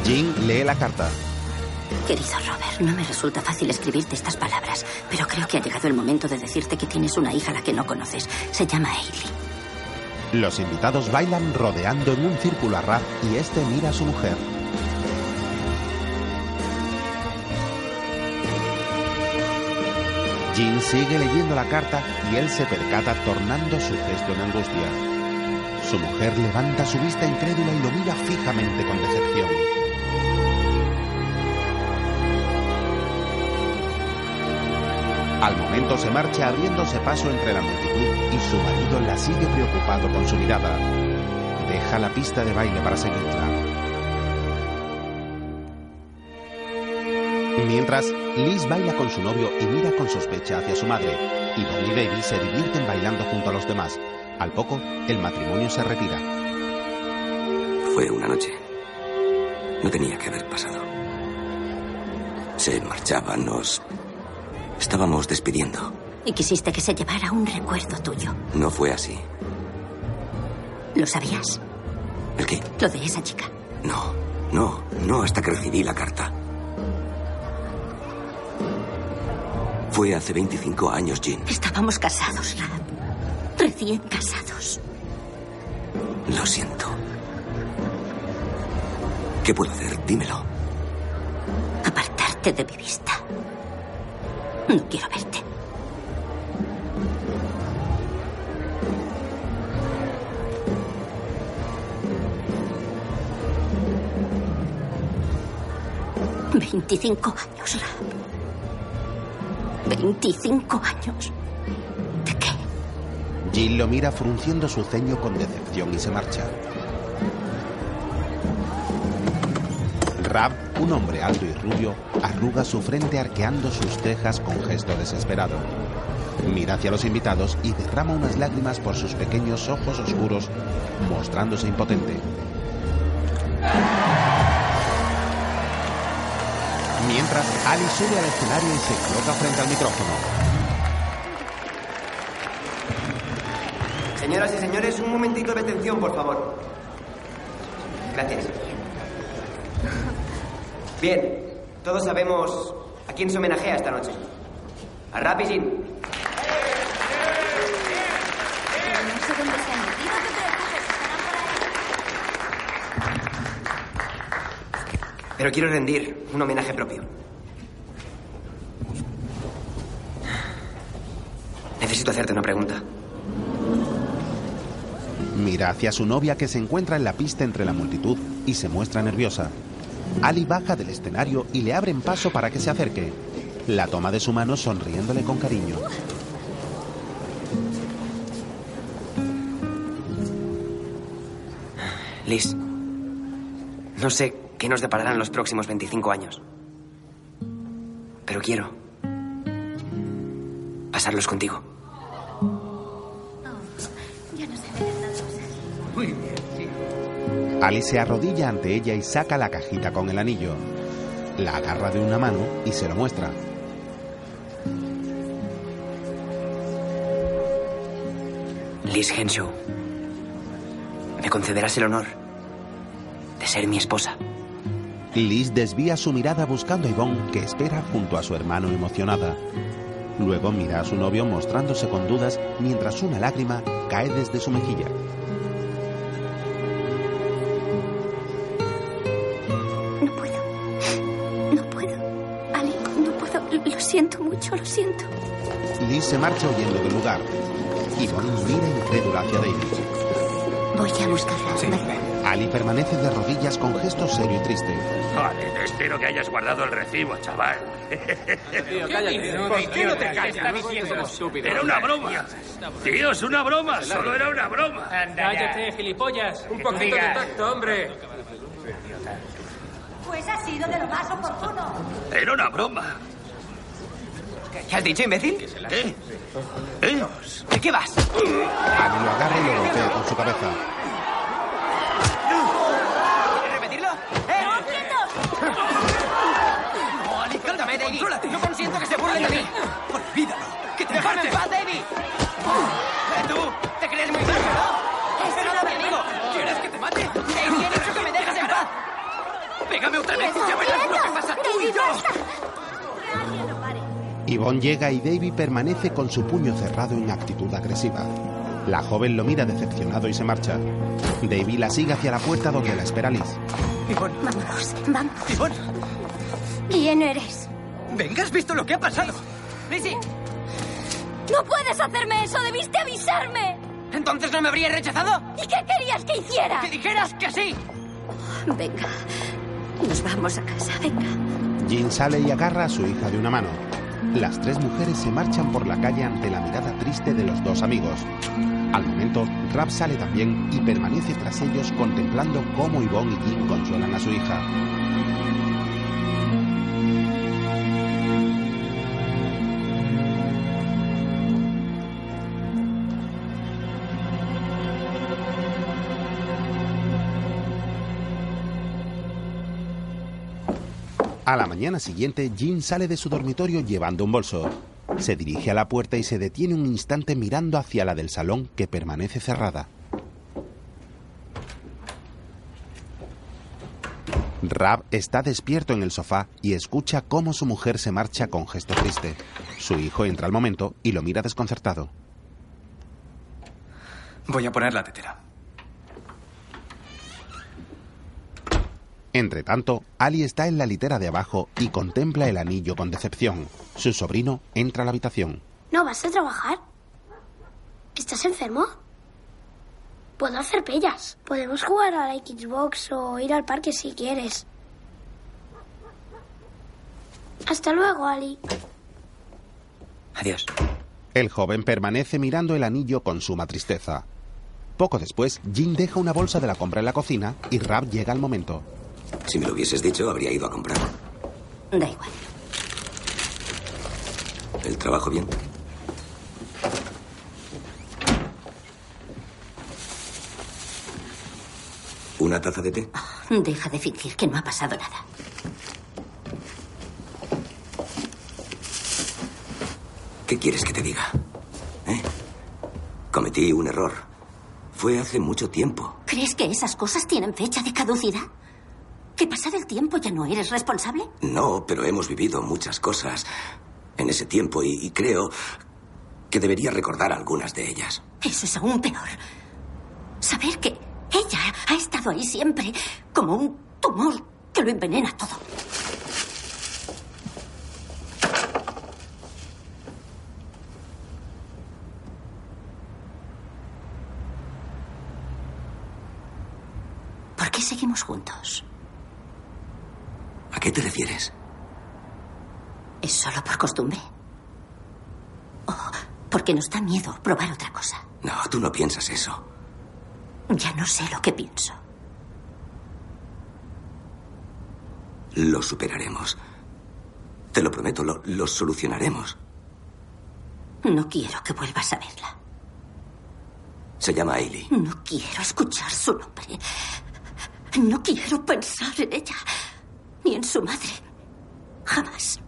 Jim lee la carta. Querido Robert, no me resulta fácil escribirte estas palabras, pero creo que ha llegado el momento de decirte que tienes una hija a la que no conoces. Se llama Hailey. Los invitados bailan rodeando en un círculo a Rap y este mira a su mujer. Jean sigue leyendo la carta y él se percata tornando su gesto en angustia. Su mujer levanta su vista incrédula y lo mira fijamente con decepción. Al momento se marcha abriéndose paso entre la multitud y su marido la sigue preocupado con su mirada. Deja la pista de baile para seguirla. Mientras, Liz baila con su novio y mira con sospecha hacia su madre, y Bonnie y Baby se divierten bailando junto a los demás. Al poco, el matrimonio se retira. Fue una noche. No tenía que haber pasado. se marchaba, nos estábamos despidiendo. Y quisiste que se llevara un recuerdo tuyo. No fue así. ¿Lo sabías? ¿El qué? Lo de esa chica. No, no, no hasta que recibí la carta. Fue hace 25 años, Jean. Estábamos casados, Rap. Recién casados. Lo siento. ¿Qué puedo hacer? Dímelo. Apartarte de mi vista. No quiero verte. Veinticinco años, Rap. Veinticinco años. Jill lo mira frunciendo su ceño con decepción y se marcha. Rab, un hombre alto y rubio, arruga su frente arqueando sus cejas con gesto desesperado. Mira hacia los invitados y derrama unas lágrimas por sus pequeños ojos oscuros, mostrándose impotente. Mientras, Ali sube al escenario y se coloca frente al micrófono. Señoras y señores, un momentito de atención, por favor. Gracias. Bien, todos sabemos a quién se homenajea esta noche. A Rap y Jean. No sé dónde se han metido. Pero quiero rendir un homenaje propio. Necesito hacerte una pregunta. Mira hacia su novia que se encuentra en la pista entre la multitud y se muestra nerviosa. Ali baja del escenario y le abren paso para que se acerque. La toma de su mano sonriéndole con cariño. Liz, no sé qué nos depararán los próximos 25 años. Pero quiero pasarlos contigo. Ali se arrodilla ante ella y saca la cajita con el anillo. La agarra de una mano y se lo muestra. Liz Henshaw, me concederás el honor de ser mi esposa. Liz desvía su mirada buscando a Yvonne, que espera junto a su hermano emocionada. Luego mira a su novio mostrándose con dudas mientras una lágrima cae desde su mejilla. Lo siento. Liz se marcha huyendo del lugar. Yvonne mira incrédula hacia David. Voy a buscarla. Ali permanece de rodillas con gesto serio y triste. Vale, espero que hayas guardado el recibo, chaval. Tío, cállate. ¿Por qué no te callas? Era una broma. Tío, es una broma. Solo era una broma. Cállate, gilipollas. Un poquito de tacto, hombre. Pues ha sido de lo más oportuno. Era una broma. ¿Qué has dicho, imbécil? ¿Eh? ¿Eh? ¿De qué vas? Lo agarra y lo golpea con su cabeza. ¿Quieres repetirlo? ¡Eh! ¡No, quietos! No, Ali, cálmame, Davy. No consiento que se burlen de mí. Olvídalo. ¡Que te dejarme en paz, Davy! Eh, ¿Tú? ¿Te crees muy fuerte, no? ¡Ese no era mi amigo! ¿Quieres que te mate? Davy, he dicho que me dejes en paz. Pégame otra vez y ya verás lo que pasa tú y yo. Yvonne llega y Davy permanece con su puño cerrado en actitud agresiva. La joven lo mira decepcionado y se marcha. Davy la sigue hacia la puerta donde la espera Liz. Ivonne, Vámonos, vamos. Ivonne, ¿Quién eres? venga, ¿has visto lo que ha pasado? Lizzie, ¡No puedes hacerme eso! ¡Debiste avisarme! ¿entonces no me habrías rechazado? ¿Y qué querías que hiciera? ¡Que dijeras que sí! Venga. Nos vamos a casa, venga. Jean sale y agarra a su hija de una mano. Las tres mujeres se marchan por la calle ante la mirada triste de los dos amigos. Al momento, Rap sale también y permanece tras ellos contemplando cómo Yvonne y Jean consuelan a su hija. A la mañana siguiente, Jean sale de su dormitorio llevando un bolso. Se dirige a la puerta y se detiene un instante mirando hacia la del salón que permanece cerrada. Rab está despierto en el sofá y escucha cómo su mujer se marcha con gesto triste. Su hijo entra al momento y lo mira desconcertado. Voy a poner la tetera. Entre tanto, Ali está en la litera de abajo y contempla el anillo con decepción. Su sobrino entra a la habitación. ¿No vas a trabajar? ¿Estás enfermo? Puedo hacer pellas. Podemos jugar a la Xbox o ir al parque si quieres. Hasta luego, Ali. Adiós. El joven permanece mirando el anillo con suma tristeza. Poco después, Jin deja una bolsa de la compra en la cocina y Rab llega al momento. Si me lo hubieses dicho, habría ido a comprar. Da igual. ¿El trabajo bien? ¿Una taza de té? Deja de fingir que no ha pasado nada. ¿Qué quieres que te diga? ¿Eh? Cometí un error. Fue hace mucho tiempo. ¿Crees que esas cosas tienen fecha de caducidad? ¿Que pasado el tiempo ya no eres responsable? No, pero hemos vivido muchas cosas en ese tiempo y, y creo que debería recordar algunas de ellas. Eso es aún peor. Saber que ella ha estado ahí siempre como un tumor que lo envenena todo. ¿Por qué seguimos juntos? ¿A qué te refieres? ¿Es solo por costumbre? ¿O porque nos da miedo probar otra cosa? No, tú no piensas eso. Ya no sé lo que pienso. Lo superaremos. Te lo prometo, lo, lo solucionaremos. No quiero que vuelvas a verla. Se llama Ailey. No quiero escuchar su nombre. No quiero pensar en ella. Ni en su madre. Jamás.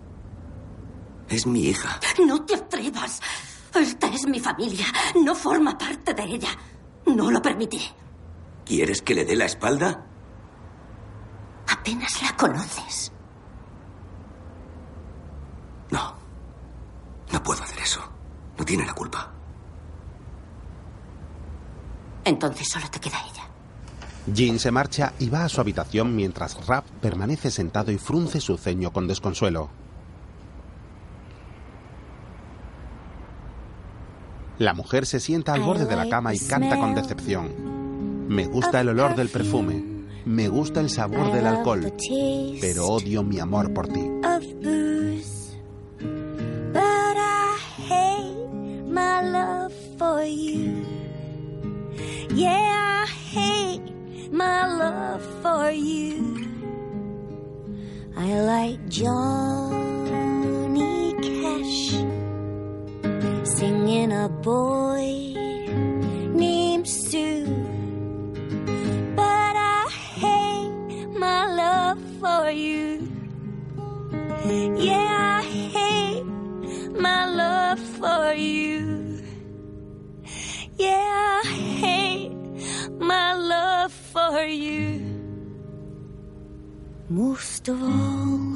Es mi hija. No te atrevas. Esta es mi familia. No forma parte de ella. No lo permitiré. ¿Quieres que le dé la espalda? Apenas la conoces. No. No puedo hacer eso. No tiene la culpa. Entonces solo te queda ella. Jean se marcha y va a su habitación mientras Rap permanece sentado y frunce su ceño con desconsuelo. La mujer se sienta al borde de la cama y canta con decepción. Me gusta el olor del perfume, me gusta el sabor del alcohol, pero odio mi amor por ti. my love for you. Yeah, I hate my love for you. I like Johnny Cash singing a boy named Sue. But I hate my love for you. Yeah, I hate my love for you. Yeah, I hate you. Most of all.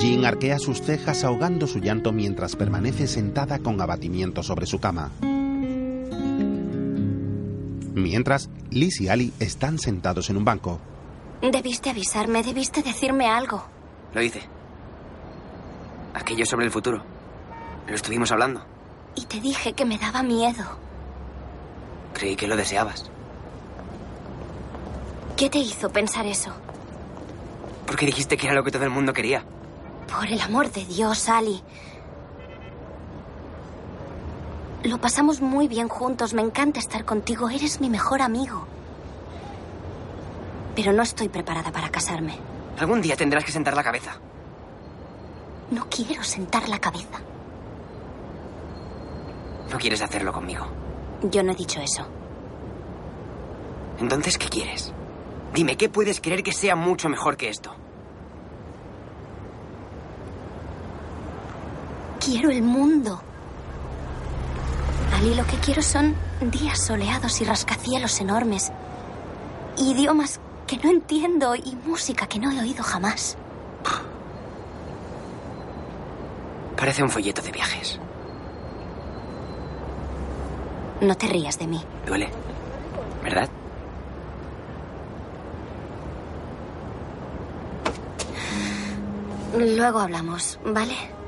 Jean arquea sus cejas ahogando su llanto mientras permanece sentada con abatimiento sobre su cama. Mientras, Liz y Ali están sentados en un banco. Debiste avisarme, debiste decirme algo. Lo hice. Aquello sobre el futuro. Lo estuvimos hablando. Y te dije que me daba miedo. Creí que lo deseabas. ¿Qué te hizo pensar eso? Porque dijiste que era lo que todo el mundo quería. Por el amor de Dios, Ali. Lo pasamos muy bien juntos. Me encanta estar contigo. Eres mi mejor amigo. Pero no estoy preparada para casarme. Algún día tendrás que sentar la cabeza. No quiero sentar la cabeza. No quieres hacerlo conmigo. Yo no he dicho eso. Entonces, ¿qué quieres? Dime, ¿qué puedes creer que sea mucho mejor que esto? Quiero el mundo. Ali, lo que quiero son días soleados y rascacielos enormes. Idiomas que no entiendo y música que no he oído jamás. Parece un folleto de viajes. No te rías de mí. Duele. ¿Verdad? Luego hablamos, ¿vale?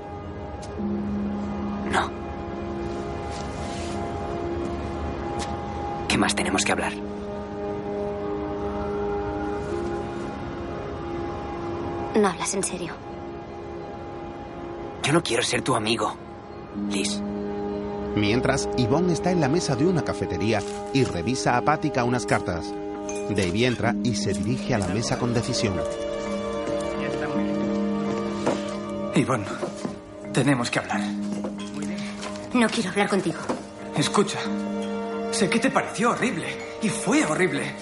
¿Qué más tenemos que hablar? No hablas en serio. Yo no quiero ser tu amigo, Liz. Mientras, Yvonne está en la mesa de una cafetería y revisa apática unas cartas. Davy entra y se dirige a la mesa con decisión. Yvonne, tenemos que hablar. No quiero hablar contigo. Escucha, sé que te pareció horrible, y fue horrible,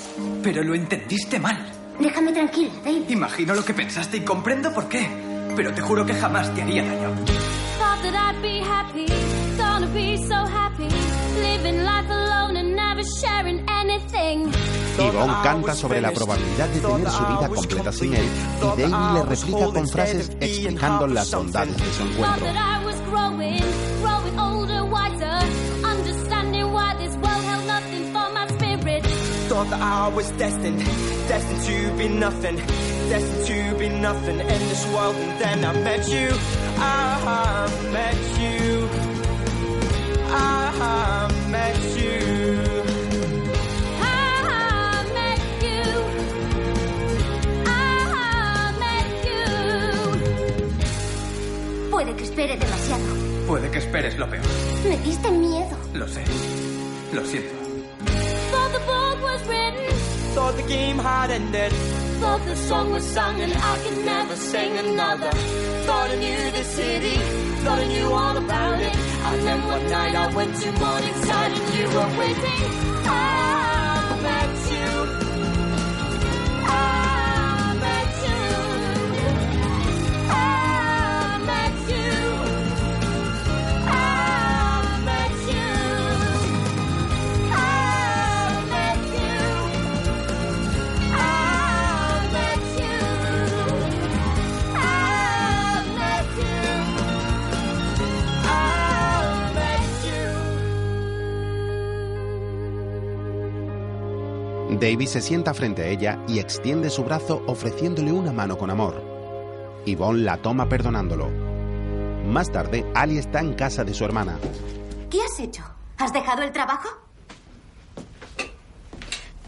pero lo entendiste mal. Déjame tranquila, Dave. Imagino lo que pensaste y comprendo por qué, pero te juro que jamás te haría daño. Anything. Yvonne canta sobre la probabilidad de tener su vida completa sin él y Davy le replica con frases explicando las bondades de su encuentro. Thought that I was destined, destined to be nothing, destined to be nothing in this world. And then I met you, I met you, I met you. I met you. I met you. Puede que espere demasiado. Puede que esperes lo peor. Me diste miedo. Lo sé. Lo siento. Thought the game had ended. Thought the song was sung and I could never sing another. Thought I knew the city. Thought I knew all about it. And then one night I went to Morningside and you were waiting. I Davy se sienta frente a ella y extiende su brazo ofreciéndole una mano con amor. Yvonne la toma perdonándolo. Más tarde, Ali está en casa de su hermana. ¿Qué has hecho? ¿Has dejado el trabajo?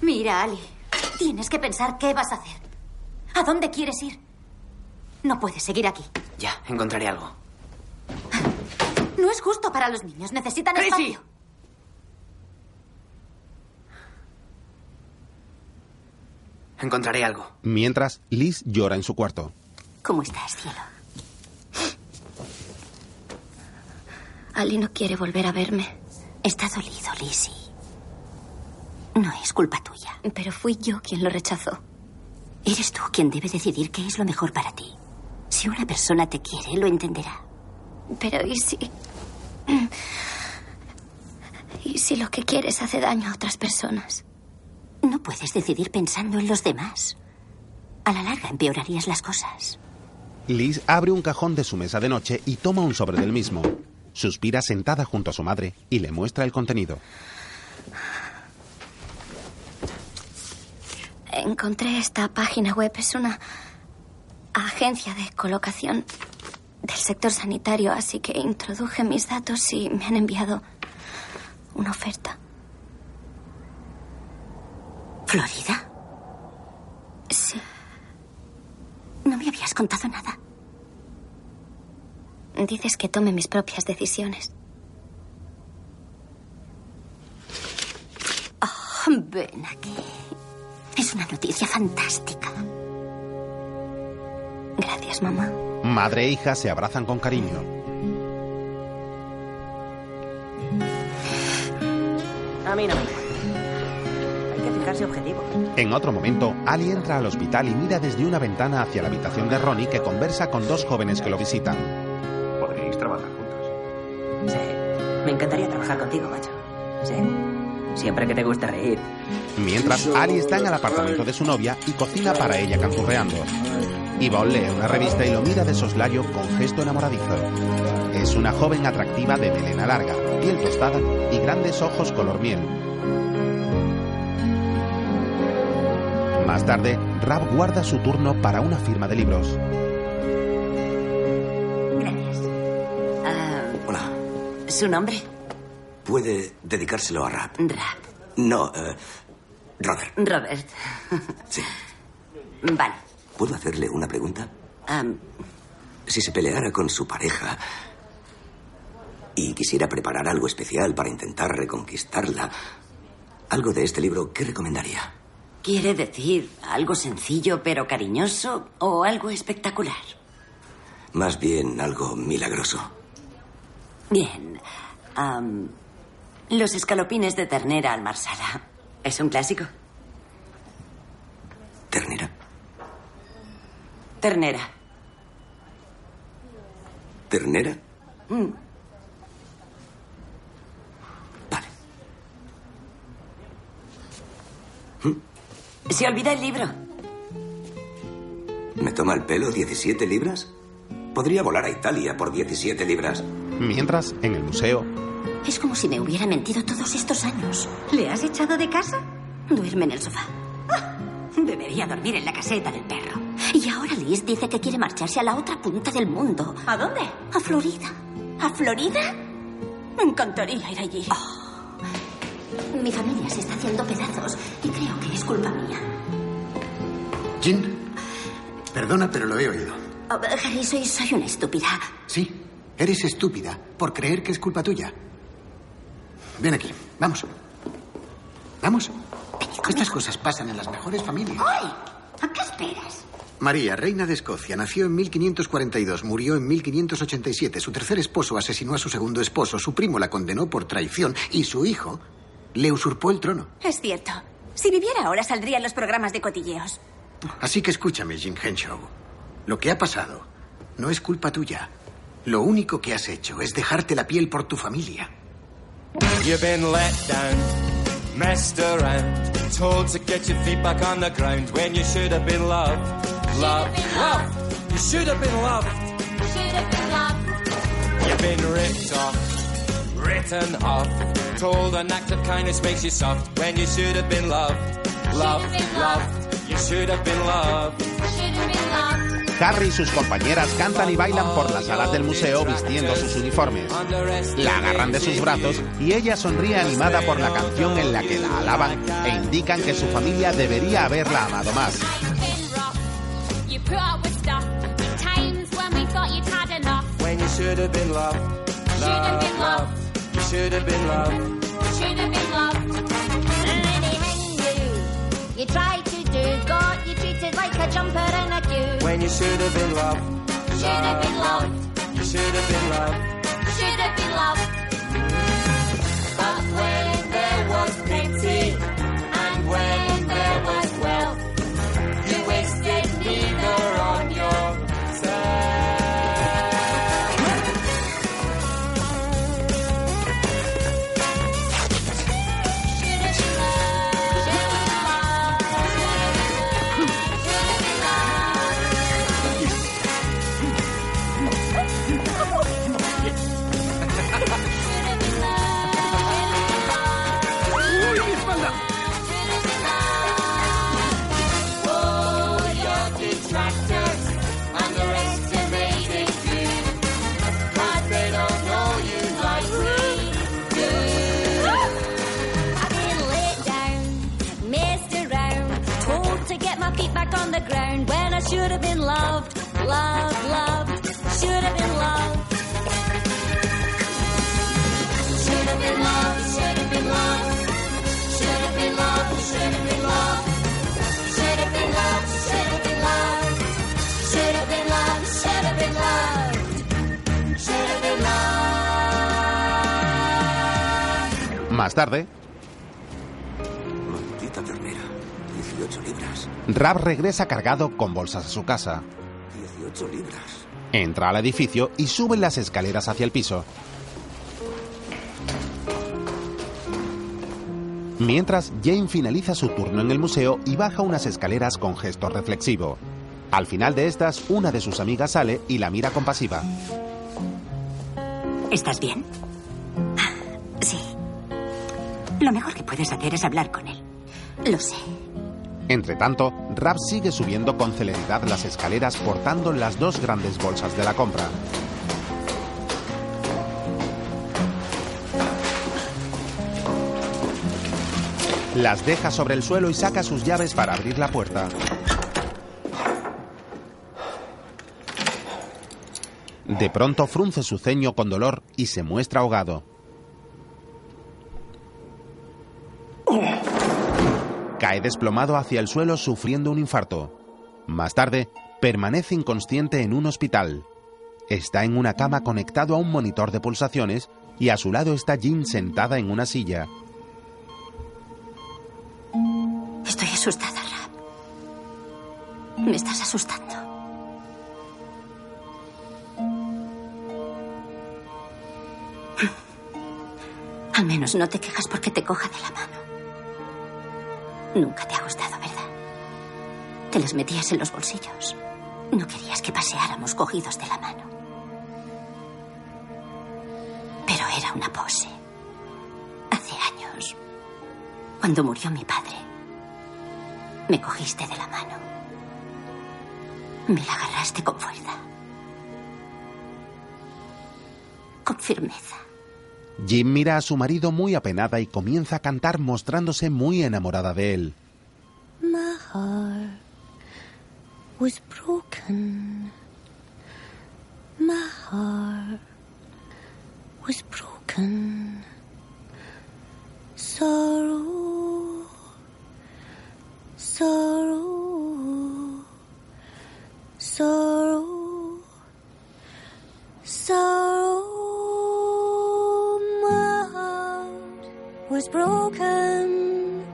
Mira, Ali, tienes que pensar qué vas a hacer. ¿A dónde quieres ir? No puedes seguir aquí. Ya, encontraré algo. No es justo para los niños. Necesitan espacio. Encontraré algo. Mientras, Liz llora en su cuarto. ¿Cómo estás, cielo? Ali no quiere volver a verme. Está dolido, Lizzie. No es culpa tuya. Pero fui yo quien lo rechazó. Eres tú quien debe decidir qué es lo mejor para ti. Si una persona te quiere, lo entenderá. Pero ¿y si... ¿Y si lo que quieres hace daño a otras personas? No puedes decidir pensando en los demás. A la larga empeorarías las cosas. Liz abre un cajón de su mesa de noche y toma un sobre del mismo. Suspira sentada junto a su madre y le muestra el contenido. Encontré esta página web. Es una agencia de colocación del sector sanitario, así que introduje mis datos y me han enviado una oferta. ¿Florida? Sí. No me habías contado nada. Dices que tome mis propias decisiones. Oh, ven aquí. Es una noticia fantástica. Gracias, mamá. Madre e hija se abrazan con cariño. A mí no En otro momento, Ali entra al hospital y mira desde una ventana hacia la habitación de Ronnie que conversa con dos jóvenes que lo visitan. Podríais trabajar juntos. Sí. Me encantaría trabajar contigo, macho. Sí. Siempre que te guste reír. Mientras, Ali está en el apartamento de su novia y cocina para ella canturreando. Yvonne lee una revista y lo mira de soslayo con gesto enamoradizo. Es una joven atractiva de melena larga, piel tostada y grandes ojos color miel. Más tarde, Rab guarda su turno para una firma de libros. Gracias. Ah, Hola. ¿Su nombre? Puede dedicárselo a Rap. Rap. No, eh, Robert. Robert. Sí. Vale. ¿Puedo hacerle una pregunta? Si se peleara con su pareja y quisiera preparar algo especial para intentar reconquistarla, algo de este libro, ¿qué recomendaría? ¿Quiere decir algo sencillo pero cariñoso o algo espectacular? Más bien algo milagroso. Bien. los escalopines de ternera al marsala. ¿Es un clásico? ¿Ternera? Ternera. ¿Ternera? Mm. Se olvida el libro. ¿Me toma el pelo 17 libras? Podría volar a Italia por 17 libras. Mientras, en el museo, Es como si me hubiera mentido todos estos años. ¿Le has echado de casa? Duerme en el sofá. Ah, Debería dormir en la caseta del perro. Y ahora Liz dice que quiere marcharse a la otra punta del mundo. ¿A dónde? A Florida. ¿A Florida? Me encantaría ir allí. Mi familia se está haciendo pedazos y creo que es culpa mía. Jin, perdona, pero lo he oído. Oh, Harry, soy, soy una estúpida. Sí, eres estúpida por creer que es culpa tuya. Ven aquí, vamos. Vamos. Estas cosas pasan en las mejores familias. ¡Ay! ¿A qué esperas? María, reina de Escocia, nació en 1542, murió en 1587. Su tercer esposo asesinó a su segundo esposo, su primo la condenó por traición y su hijo le usurpó el trono. Es cierto. Si viviera ahora saldría en los programas de cotilleos. Así que escúchame, Jim Henshaw. Lo que ha pasado no es culpa tuya. Lo único que has hecho es dejarte la piel por tu familia. You've been let down, messed around, told to get your feet back on the ground when you should have been loved. Loved, loved. You should have been loved. You've been ripped off, written off, told an act of kindness makes you soft when you should have been loved. Loved, loved. You should have been loved. Harry y sus compañeras cantan y bailan por las salas del museo vistiendo sus uniformes. La agarran de sus brazos y ella sonríe animada por la canción en la que la alaban e indican que su familia debería haberla amado más. When you should have been loved. Should have been loved. Should have been loved. Anything you, you tried to do, got you treated like a jumper in a queue. When you should have been loved. Should have been loved. You should have been loved. Should have been loved. But when Should have been loved, loved, loved. Should have been loved, should have been loved. Más tarde, Rab regresa cargado con bolsas a su casa. 18 libras. Entra al edificio y sube las escaleras hacia el piso. Mientras, Jane finaliza su turno en el museo y baja unas escaleras con gesto reflexivo. Al final de estas, una de sus amigas sale y la mira compasiva. ¿Estás bien? Sí. Lo mejor que puedes hacer es hablar con él. Lo sé. Entre tanto, Rab sigue subiendo con celeridad las escaleras portando las dos grandes bolsas de la compra. Las deja sobre el suelo y saca sus llaves para abrir la puerta. De pronto frunce su ceño con dolor y se muestra ahogado. Cae desplomado hacia el suelo sufriendo un infarto. Más tarde, permanece inconsciente en un hospital. Está en una cama conectado a un monitor de pulsaciones y a su lado está Jean sentada en una silla. Estoy asustada, Rap. Me estás asustando. Al menos no te quejas porque te coja de la mano. Nunca te ha gustado, ¿verdad? Te las metías en los bolsillos. No querías que paseáramos cogidos de la mano. Pero era una pose. Hace años, cuando murió mi padre, me cogiste de la mano. Me la agarraste con fuerza. Con firmeza. Jim mira a su marido muy apenada y comienza a cantar mostrándose muy enamorada de él. Was broken.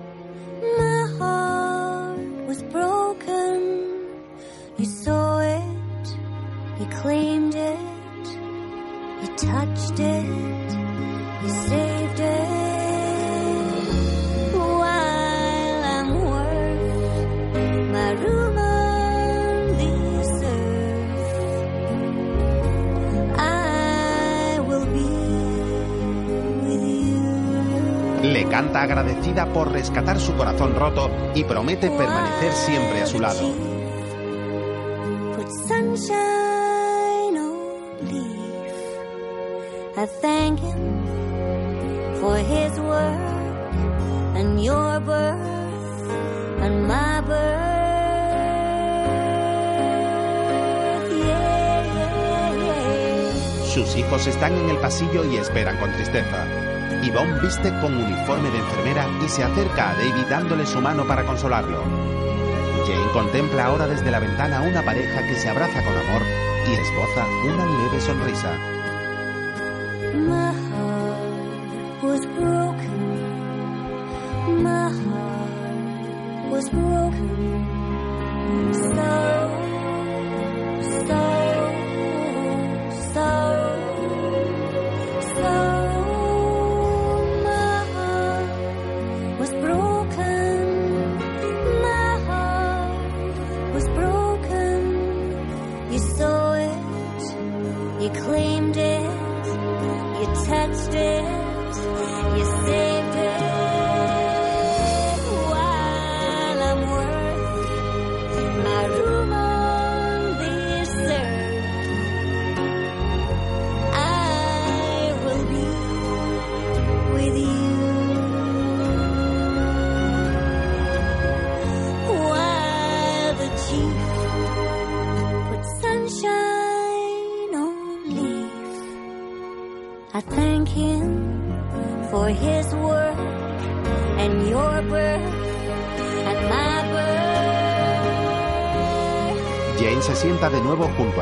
My heart was broken. You saw it, you claimed it, you touched it, canta agradecida por rescatar su corazón roto y promete permanecer siempre a su lado. Sus hijos están en el pasillo y esperan con tristeza. Yvonne viste con uniforme de enfermera y se acerca a David dándole su mano para consolarlo. Jane contempla ahora desde la ventana una pareja que se abraza con amor y esboza una leve sonrisa.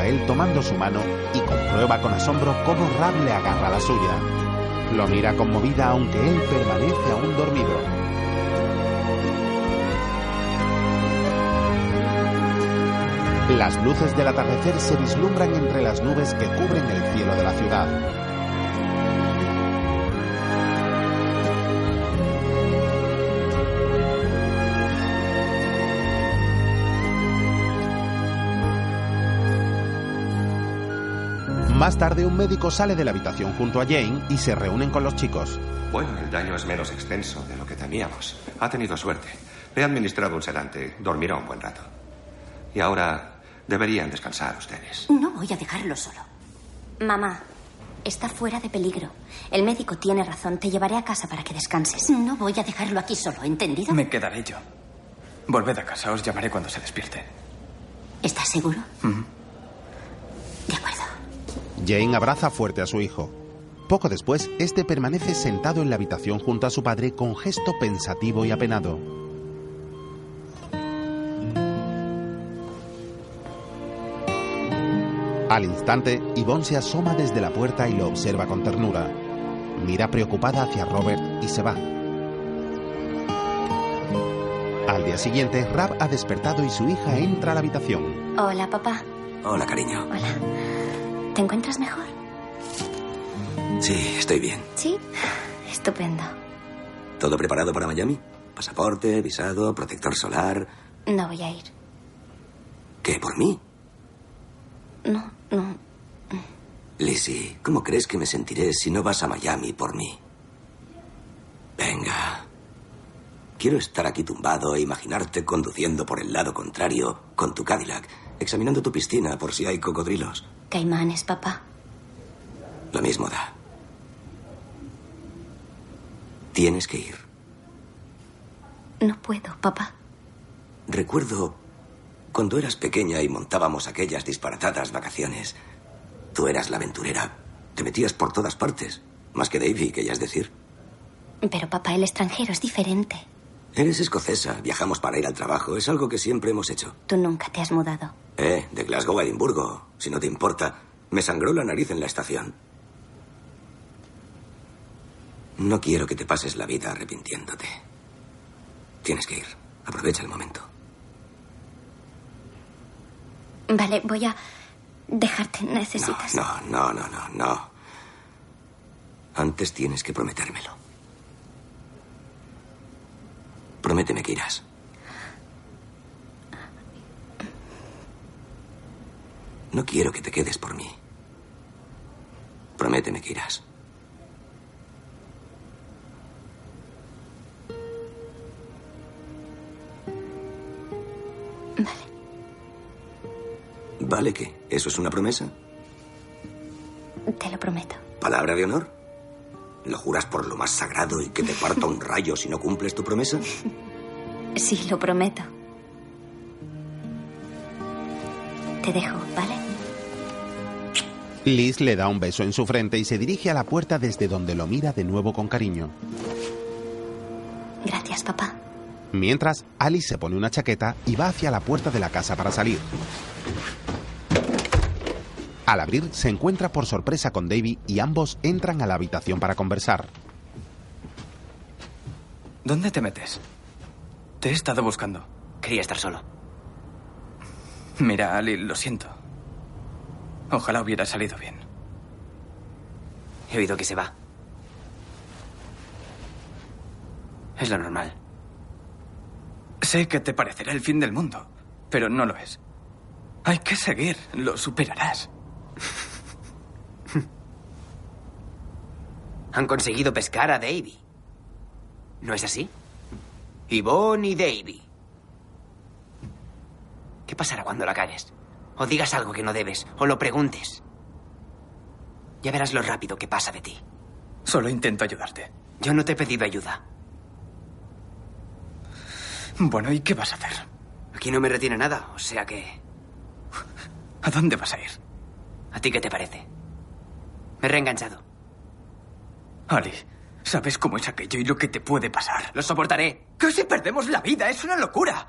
Él tomando su mano y comprueba con asombro cómo Rab le agarra la suya. Lo mira conmovida aunque él permanece aún dormido. Las luces del atardecer se vislumbran entre las nubes que cubren el cielo de la ciudad. Más tarde, un médico sale de la habitación junto a Jane y se reúnen con los chicos. Bueno, el daño es menos extenso de lo que temíamos. Ha tenido suerte. Le he administrado un sedante. Dormirá un buen rato. Y ahora deberían descansar ustedes. No voy a dejarlo solo. Mamá, está fuera de peligro. El médico tiene razón. Te llevaré a casa para que descanses. No voy a dejarlo aquí solo, ¿entendido? Me quedaré yo. Volved a casa, os llamaré cuando se despierte. ¿Estás seguro? Jane abraza fuerte a su hijo. Poco después, este permanece sentado en la habitación junto a su padre con gesto pensativo y apenado. Al instante, Yvonne se asoma desde la puerta y lo observa con ternura. Mira preocupada hacia Robert y se va. Al día siguiente, Rab ha despertado y su hija entra a la habitación. Hola, papá. Hola, cariño. Hola. ¿Te encuentras mejor? Sí, estoy bien. Sí. Estupendo. ¿Todo preparado para Miami? Pasaporte, visado, protector solar. No voy a ir. ¿Qué, por mí? No, no. Lizzie, ¿cómo crees que me sentiré si no vas a Miami por mí? Venga. Quiero estar aquí tumbado e imaginarte conduciendo por el lado contrario con tu Cadillac, examinando tu piscina por si hay cocodrilos. Caimanes, papá. Lo mismo da. Tienes que ir. No puedo, papá. Recuerdo cuando eras pequeña y montábamos aquellas disparatadas vacaciones. Tú eras la aventurera. Te metías por todas partes. Más que Davy, que ya es decir. Pero papá, el extranjero es diferente. Eres escocesa. Viajamos para ir al trabajo. Es algo que siempre hemos hecho. Tú nunca te has mudado. Eh, de Glasgow a Edimburgo. Si no te importa. Me sangró la nariz en la estación. No quiero que te pases la vida arrepintiéndote. Tienes que ir. Aprovecha el momento. Vale, voy a dejarte. Necesitas. No, no, no, no, no. Antes tienes que prometérmelo. Prométeme que irás. No quiero que te quedes por mí. Prométeme que irás. ¿Vale qué? ¿Eso es una promesa? Te lo prometo. ¿Palabra de honor? ¿Lo juras por lo más sagrado y que te parta un rayo si no cumples tu promesa? Sí, lo prometo. Te dejo, ¿vale? Liz le da un beso en su frente y se dirige a la puerta desde donde lo mira de nuevo con cariño. Gracias, papá. Mientras, Alice se pone una chaqueta y va hacia la puerta de la casa para salir. Al abrir, se encuentra por sorpresa con Davy y ambos entran a la habitación para conversar. ¿Dónde te metes? Te he estado buscando. Quería estar solo. Mira, Ali, lo siento. Ojalá hubiera salido bien. He oído que se va. Es lo normal. Sé que te parecerá el fin del mundo, pero no lo es. Hay que seguir, lo superarás. Han conseguido pescar a Davy. ¿No es así? Yvonne y Davy. ¿Qué pasará cuando la cagues? O digas algo que no debes, o lo preguntes. Ya verás lo rápido que pasa de ti. Solo intento ayudarte. Yo no te he pedido ayuda. Bueno, ¿y qué vas a hacer? Aquí no me retiene nada, o sea que... ¿A dónde vas a ir? ¿A ti qué te parece? Me he reenganchado. Ali, sabes cómo es aquello y lo que te puede pasar. Lo soportaré. ¿Qué si perdemos la vida? Es una locura.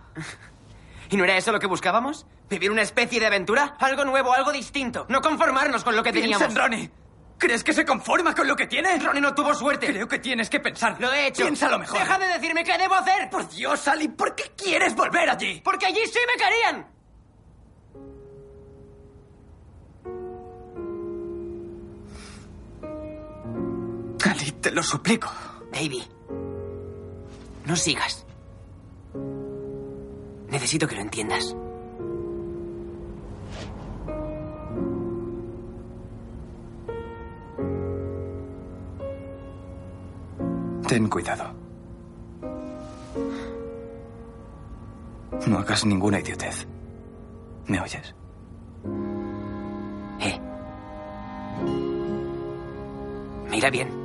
¿Y no era eso lo que buscábamos? ¿Vivir una especie de aventura? Algo nuevo, algo distinto. No conformarnos con lo que Piensa teníamos. en Ronnie. ¿Crees que se conforma con lo que tiene? Ronnie no tuvo suerte. Creo que tienes que pensar. Lo he hecho. Piénsalo mejor. Deja de decirme qué debo hacer. Por Dios, Ali, ¿por qué quieres volver allí? Porque allí sí me querían. Te lo suplico. Davy, no sigas. Necesito que lo entiendas. Ten cuidado. No hagas ninguna idiotez. ¿Me oyes? Eh. Mira bien.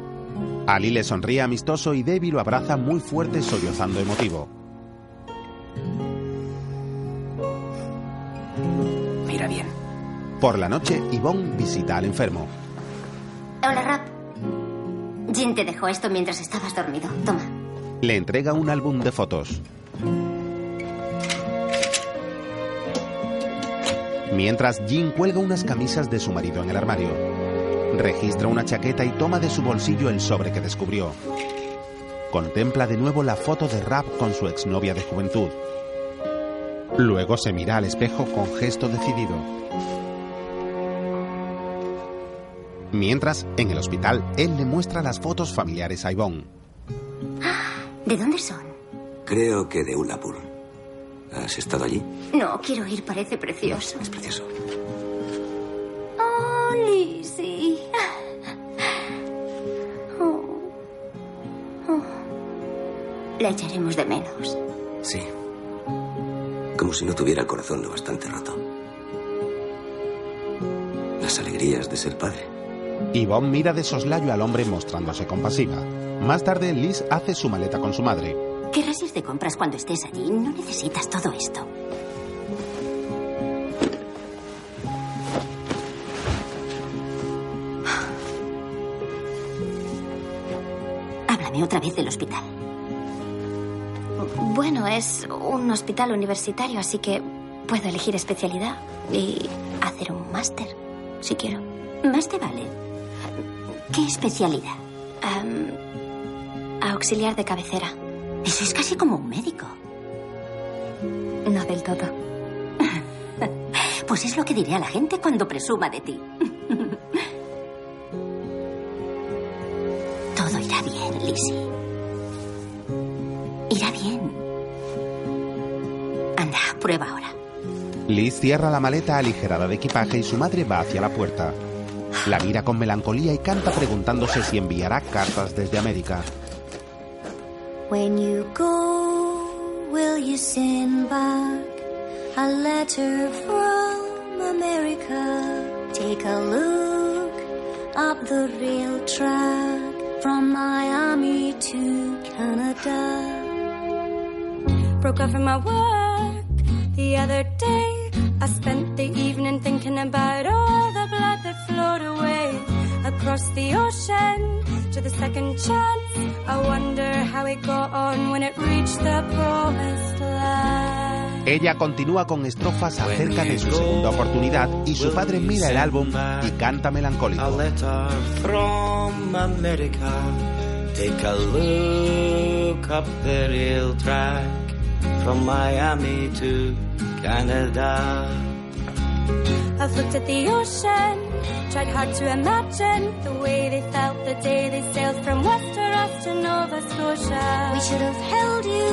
Ali le sonríe amistoso y Debbie lo abraza muy fuerte sollozando emotivo. Mira bien. Por la noche, Yvonne visita al enfermo. Hola, Rap. Jin te dejó esto mientras estabas dormido. Toma. Le entrega un álbum de fotos. Mientras Jin cuelga unas camisas de su marido en el armario. Registra una chaqueta y toma de su bolsillo el sobre que descubrió. Contempla de nuevo la foto de Rap con su exnovia de juventud. Luego se mira al espejo con gesto decidido. Mientras, en el hospital, él le muestra las fotos familiares a Yvonne. ¿De dónde son? Creo que de Ullapool. ¿Has estado allí? No, quiero ir, parece precioso. Es precioso. Lizzie. Oh. Oh. La echaremos de menos. Sí. Como si no tuviera el corazón lo bastante roto. Las alegrías de ser padre. Yvonne mira de soslayo al hombre mostrándose compasiva. Más tarde, Liz hace su maleta con su madre. Querrás ir de compras cuando estés allí. No necesitas todo esto. Del hospital. Bueno, es un hospital universitario, así que puedo elegir especialidad y hacer un máster, si quiero. Más te vale. ¿Qué especialidad? Am, auxiliar de cabecera. Eso es casi como un médico. No del todo. Pues es lo que diré a la gente cuando presuma de ti. Todo irá bien, Lizzie. Irá bien. Anda, prueba ahora. Liz cierra la maleta aligerada de equipaje y su madre va hacia la puerta. La mira con melancolía y canta preguntándose si enviará cartas desde América. When you go, will you send back a letter from America? Take a look up the rail track from Miami to Canada. Broke off from my work the other day. I spent the evening thinking about all the blood that flowed away across the ocean to the second chance. I wonder how it got on when it reached the promised land. Ella continúa con estrofas acerca de su segunda oportunidad y su padre mira el álbum y canta melancólico. A letter from America. Take a look up the rail track from Miami to Canada. I've looked at the ocean, tried hard to imagine the way they felt the day they sailed from Westeros to Nova Scotia. We should have held you,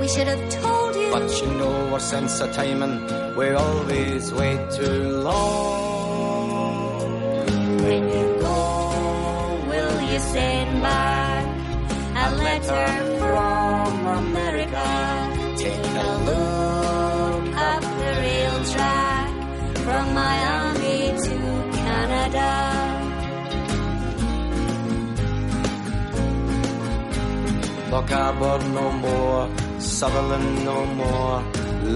we should have told you. But you know our sense of timing, we always wait too long. When you go, will you send back a letter from America? Miami to Canada. Lochaber no more, Sutherland no more,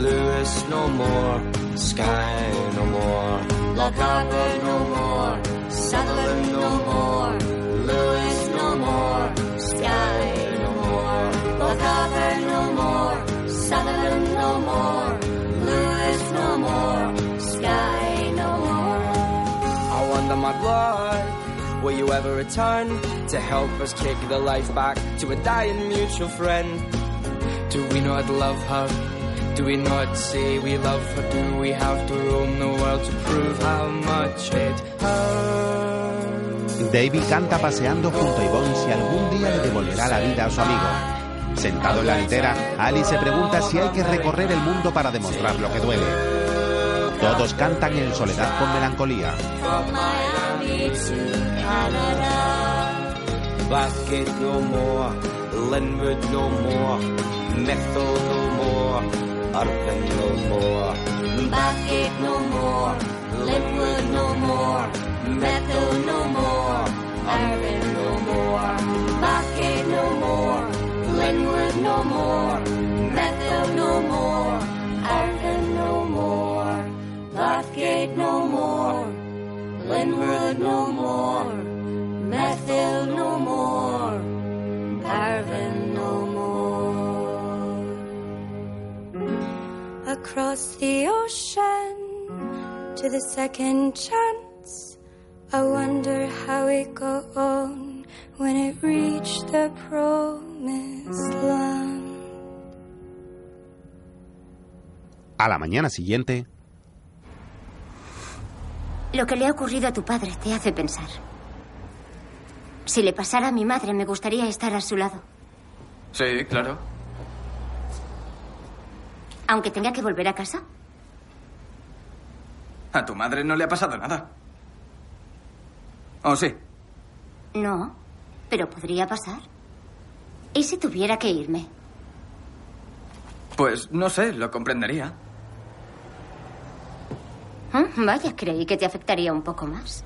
Lewis no more, Sky no more. Lochaber no more, Sutherland no more, Will you ever return to help us kick the life back to a dying mutual friend? Do we not love her? Do we not say we love her? Do we have to roam the world to prove how much it hurts? Davy canta paseando junto a Yvonne si algún día le devolverá la vida a su amigo. Sentado en la litera, Ali se pregunta si hay que recorrer el mundo para demostrar lo que duele. Todos cantan en soledad con melancolía. Blackgate no more, Linwood no more, Methil no more, Arpin no more. Backgate no more, Linwood no more, Methil no more, Irvin no more. Backgate no more, Linwood no more, No more, Linwood no more, Methil no more, Irvin no more. Across the ocean to the second chance. I wonder how it go on when it reached the promised land. A la mañana siguiente, Lo que le ha ocurrido a tu padre te hace pensar. Si le pasara a mi madre, me gustaría estar a su lado. Sí, claro. Aunque tenga que volver a casa. A tu madre no le ha pasado nada. ¿O sí? No, pero podría pasar. ¿Y si tuviera que irme? Pues no sé, lo comprendería. Ah, Vaya, creí que te afectaría un poco más.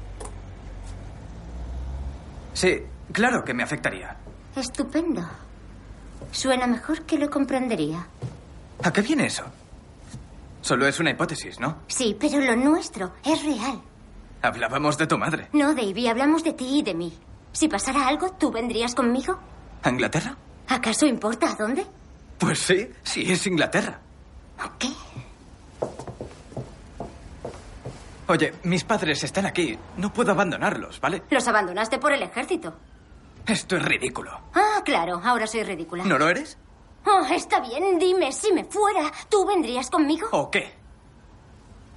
Sí, claro que me afectaría. Estupendo. Suena mejor que lo comprendería. ¿A qué viene eso? Solo es una hipótesis, ¿no? Sí, pero lo nuestro es real. Hablábamos de tu madre. No, Davy, hablamos de ti y de mí. Si pasara algo, ¿tú vendrías conmigo? ¿A Inglaterra? ¿Acaso importa a dónde? Pues sí, sí es Inglaterra. ¿Qué? Oye, mis padres están aquí. No puedo abandonarlos, ¿vale? Los abandonaste por el ejército. Esto es ridículo. Ah, claro, ahora soy ridícula. ¿No lo eres? Oh, está bien, dime, si me fuera, ¿tú vendrías conmigo? ¿O qué?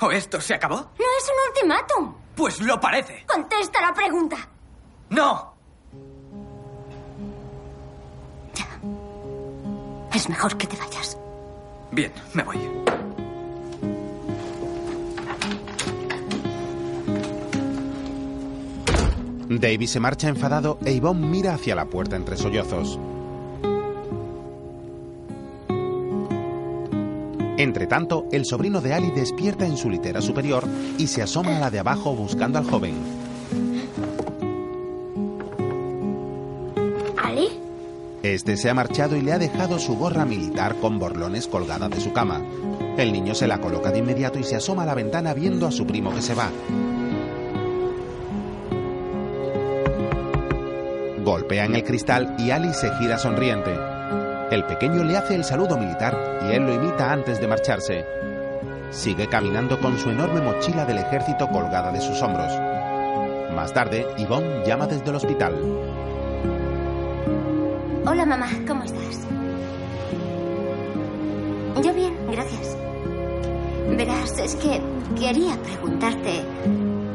¿O esto se acabó? No es un ultimátum. Pues lo parece. Contesta la pregunta. ¡No! Es mejor que te vayas. Bien, me voy. Davy se marcha enfadado e Yvonne mira hacia la puerta entre sollozos. Entre tanto, el sobrino de Ali despierta en su litera superior y se asoma a la de abajo buscando al joven. ¿Ali? Este se ha marchado y le ha dejado su gorra militar con borlones colgada de su cama. El niño se la coloca de inmediato y se asoma a la ventana viendo a su primo que se va. El cristal y Ali se gira sonriente. El pequeño le hace el saludo militar y él lo imita antes de marcharse. Sigue caminando con su enorme mochila del ejército colgada de sus hombros. Más tarde, Yvonne llama desde el hospital. Hola, mamá, ¿cómo estás? Yo bien, gracias. Verás, es que quería preguntarte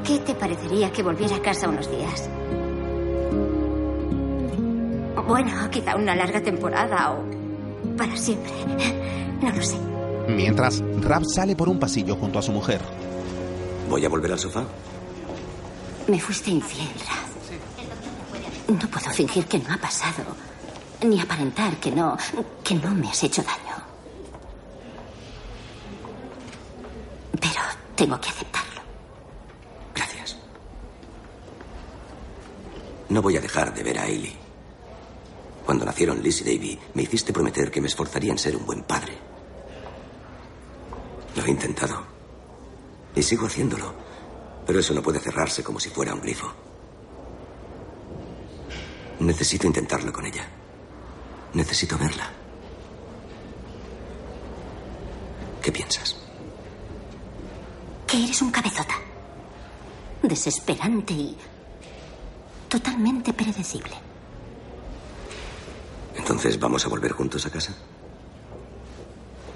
qué te parecería que volviera a casa unos días. Bueno, quizá una larga temporada o para siempre. No lo sé. Mientras, Rap sale por un pasillo junto a su mujer. ¿Voy a volver al sofá? Me fuiste infiel, Rap. No puedo fingir que no ha pasado. Ni aparentar que no. que no me has hecho daño. Pero tengo que aceptarlo. Gracias. No voy a dejar de ver a Ailey. Cuando nacieron Liz y Davy, me hiciste prometer que me esforzaría en ser un buen padre. Lo he intentado. Y sigo haciéndolo. Pero eso no puede cerrarse como si fuera un grifo. Necesito intentarlo con ella. Necesito verla. ¿Qué piensas? Que eres un cabezota. Desesperante y. totalmente predecible. Entonces, ¿vamos a volver juntos a casa?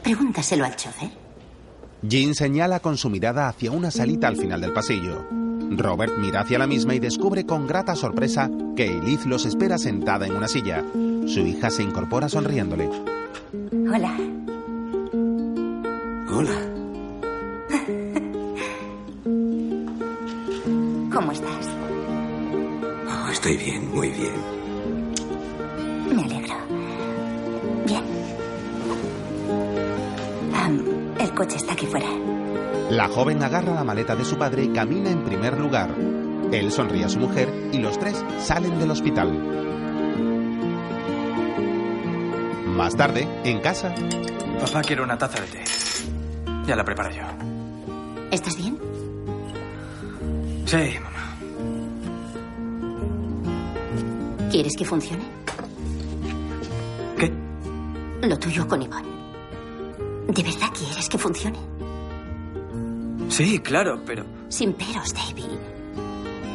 Pregúntaselo al chofer. Jean señala con su mirada hacia una salita al final del pasillo. Robert mira hacia la misma y descubre con grata sorpresa que Elise los espera sentada en una silla. Su hija se incorpora sonriéndole. Hola. Hola. ¿Cómo estás? Oh, estoy bien, muy bien. Coche está aquí fuera. La joven agarra la maleta de su padre y camina en primer lugar. Él sonríe a su mujer y los tres salen del hospital. Más tarde, en casa, Papá quiere una taza de té. Ya la preparo yo. ¿Estás bien? Sí, mamá. ¿Quieres que funcione? ¿Qué? Lo tuyo con Ivonne. ¿De verdad quieres que funcione? Sí, claro, pero... Sin peros, David.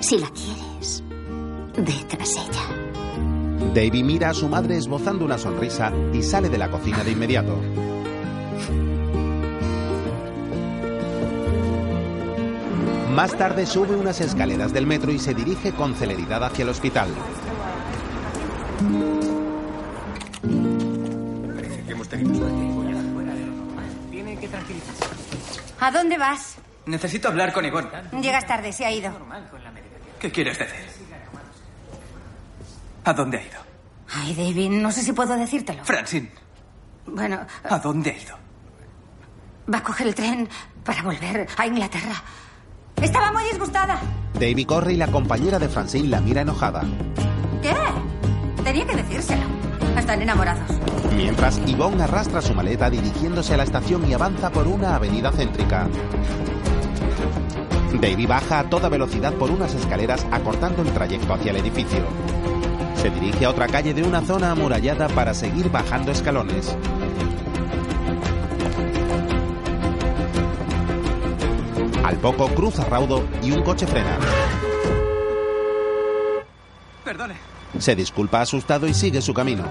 Si la quieres, ve tras ella. Davy mira a su madre esbozando una sonrisa y sale de la cocina de inmediato. Más tarde sube unas escaleras del metro y se dirige con celeridad hacia el hospital. ¿A dónde vas? Necesito hablar con Ivonne. Llegas tarde, se ha ido. ¿Qué quieres decir? ¿A dónde ha ido? Ay, David, no sé si puedo decírtelo. Francine, Bueno, ¿a dónde ha ido? va a coger el tren para volver a Inglaterra. Estaba muy disgustada. Davy corre y la compañera de Francine la mira enojada. ¿Qué? Tenía que decírselo. Están enamorados. Mientras, Yvonne arrastra su maleta dirigiéndose a la estación y avanza por una avenida céntrica. Davy baja a toda velocidad por unas escaleras acortando el trayecto hacia el edificio. Se dirige a otra calle de una zona amurallada para seguir bajando escalones. Al poco cruza raudo y un coche frena. Perdone. Se disculpa asustado y sigue su camino.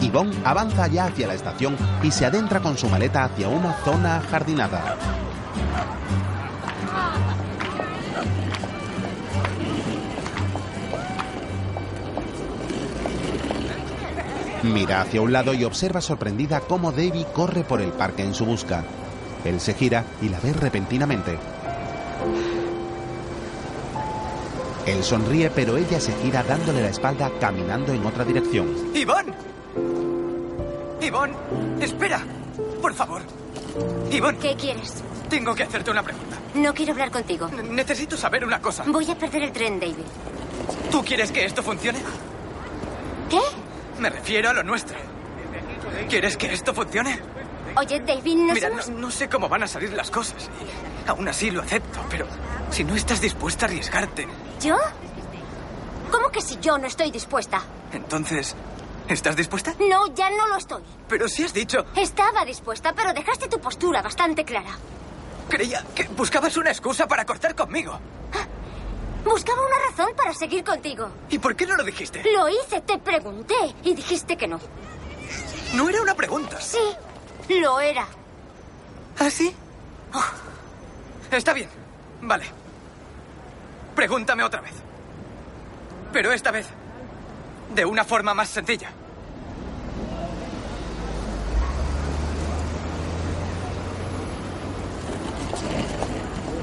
Yvonne avanza ya hacia la estación y se adentra con su maleta hacia una zona ajardinada. Mira hacia un lado y observa sorprendida cómo Davy corre por el parque en su busca. Él se gira y la ve repentinamente. Él sonríe, pero ella se gira dándole la espalda caminando en otra dirección. ¡Ivonne! ¡Ivonne! ¡Espera! Por favor. Ivonne, ¿Qué quieres? tengo que hacerte una pregunta. No quiero hablar contigo. Necesito saber una cosa. Voy a perder el tren, David. ¿Tú quieres que esto funcione? ¿Qué? Me refiero a lo nuestro. ¿Quieres que esto funcione? Oye, David, nos Mira, no, no sé cómo van a salir las cosas. Y aún así lo acepto, pero si no estás dispuesta a arriesgarte, ¿Yo? ¿Cómo que si yo no estoy dispuesta? entonces, ¿estás dispuesta? No, ya no lo estoy. Pero si has dicho, Estaba dispuesta, pero dejaste tu postura bastante clara. creía que buscabas una excusa para cortar conmigo. Buscaba una razón para seguir contigo. ¿Y por qué no lo dijiste? Lo hice, te pregunté y dijiste que no. No era una pregunta. Sí, lo era. ¿Ah, sí? Está bien. Vale. Pregúntame otra vez. Pero esta vez, de una forma más sencilla.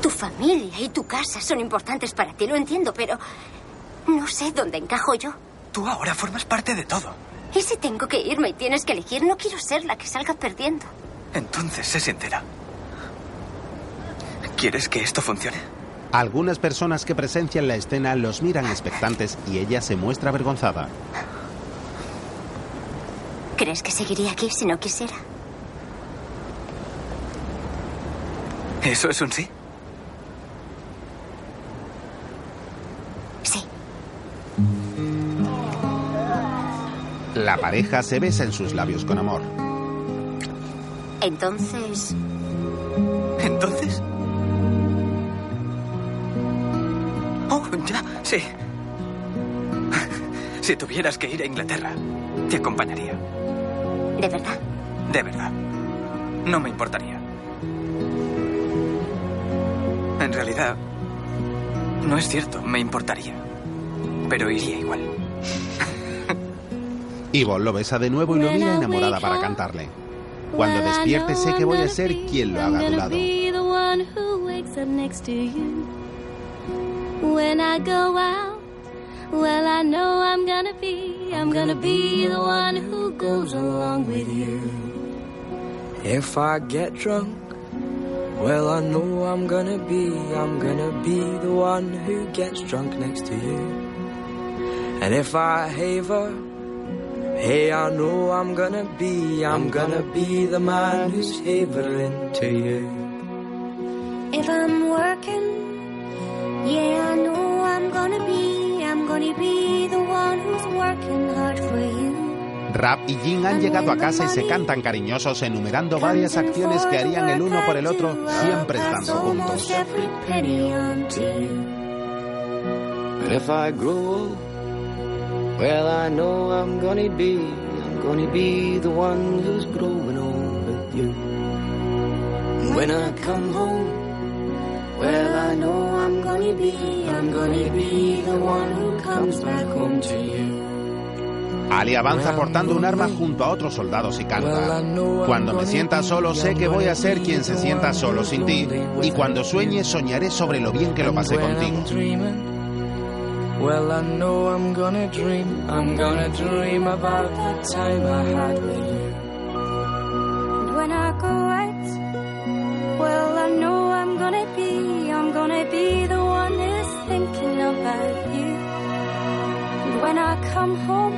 Tu familia y tu casa son importantes para ti, lo entiendo, pero no sé dónde encajo yo. Tú ahora formas parte de todo. ¿Y si tengo que irme y tienes que elegir? No quiero ser la que salga perdiendo. Entonces, sé sincera. ¿Quieres que esto funcione? Algunas personas que presencian la escena los miran expectantes y ella se muestra avergonzada. ¿Crees que seguiría aquí si no quisiera? ¿Eso es un sí? Sí. La pareja se besa en sus labios con amor. Entonces, ¿Entonces? Oh, ya, sí. Si tuvieras que ir a Inglaterra, te acompañaría. ¿De verdad? De verdad. No me importaría. En realidad, no es cierto, me importaría. Pero iría igual. Yvonne lo besa de nuevo y lo mira enamorada para cantarle. Cuando despierte sé que voy a ser quien lo haga a tu lado. When I go out, well, I know I'm gonna be, I'm gonna be the one who goes along with you. If I get drunk, well, I know I'm gonna be, I'm gonna be the one who gets drunk next to you. And if I haver, hey, I know I'm gonna be, I'm gonna be the man who's havering to you. If I'm working, yeah, I know I'm gonna be, I'm gonna be the one who's working hard for you. Rap y Jin han llegado a casa y se cantan cariñosos enumerando varias acciones que harían el uno por el otro siempre estando juntos. Well, I know I'm gonna be, I'm gonna be the one who's growing old with you. When I come home, well, I know I'm gonna be, I'm gonna be the one who comes back home to you. Ali avanza portando un arma junto a otros soldados y canta. Cuando me sienta solo sé que voy a ser quien se sienta solo sin ti. Y cuando sueñe soñaré sobre lo bien que lo pasé contigo. Well, I know I'm gonna dream, I'm gonna dream about the time I had with you. And when I go out, well, I know I'm gonna be, I'm gonna be the one who's thinking about you. And when I come home,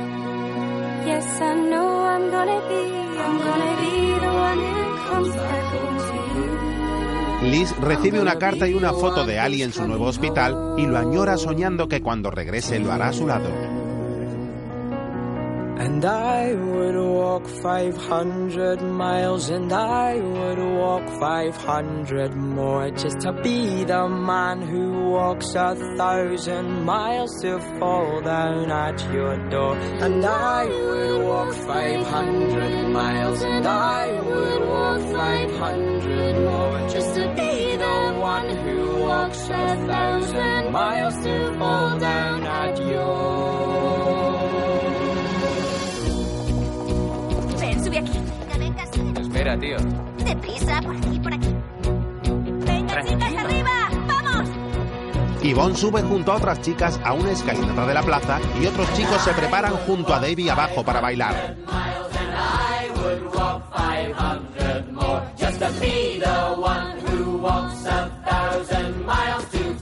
yes, I know I'm gonna be, I'm gonna be the one who comes back home to you. Liz recibe una carta y una foto de Ali en su nuevo hospital y lo añora soñando que cuando regrese lo hará a su lado. And I would walk 500 miles and I would walk 500 more just to be the man who walks a thousand miles to fall down at your door. And I would walk 500 miles and I would walk 500 more just to be the one who walks a thousand miles to fall down at your Ven, sube aquí. Espera, tío. Deprisa, por aquí, por aquí. Venga, chicas, arriba. ¡Vamos! Yvonne sube junto a otras chicas a una escalinata de la plaza y otros chicos se preparan junto a Davy abajo para bailar. Would walk 500 more. Just to be the one who walks a thousand miles to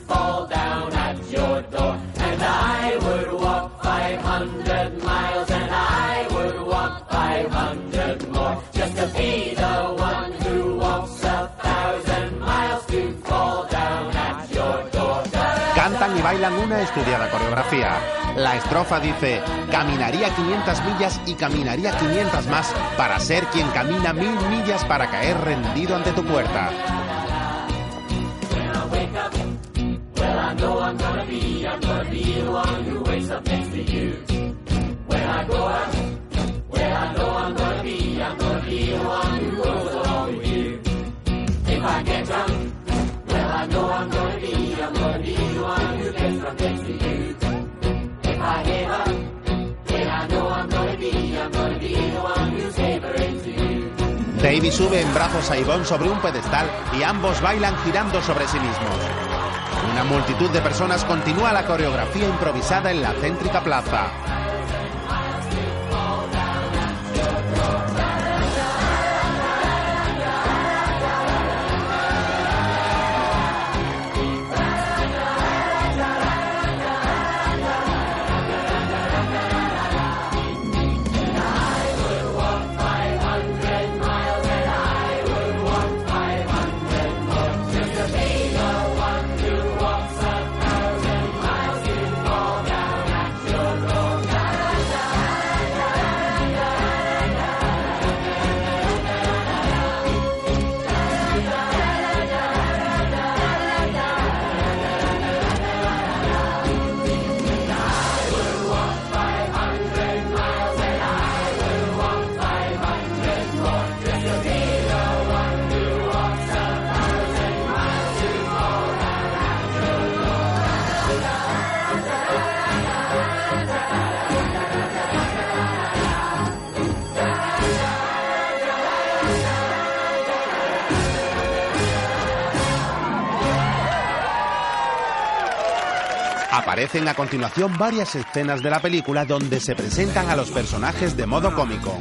una estudiada coreografía. La estrofa dice, caminaría 500 millas y caminaría 500 más para ser quien camina mil millas para caer rendido ante tu puerta. I get well, I know I'm gonna be, Davy sube en brazos a Yvonne sobre un pedestal y ambos bailan girando sobre sí mismos. Una multitud de personas continúa la coreografía improvisada en la céntrica plaza. Aparecen a continuación varias escenas de la película donde se presentan a los personajes de modo cómico.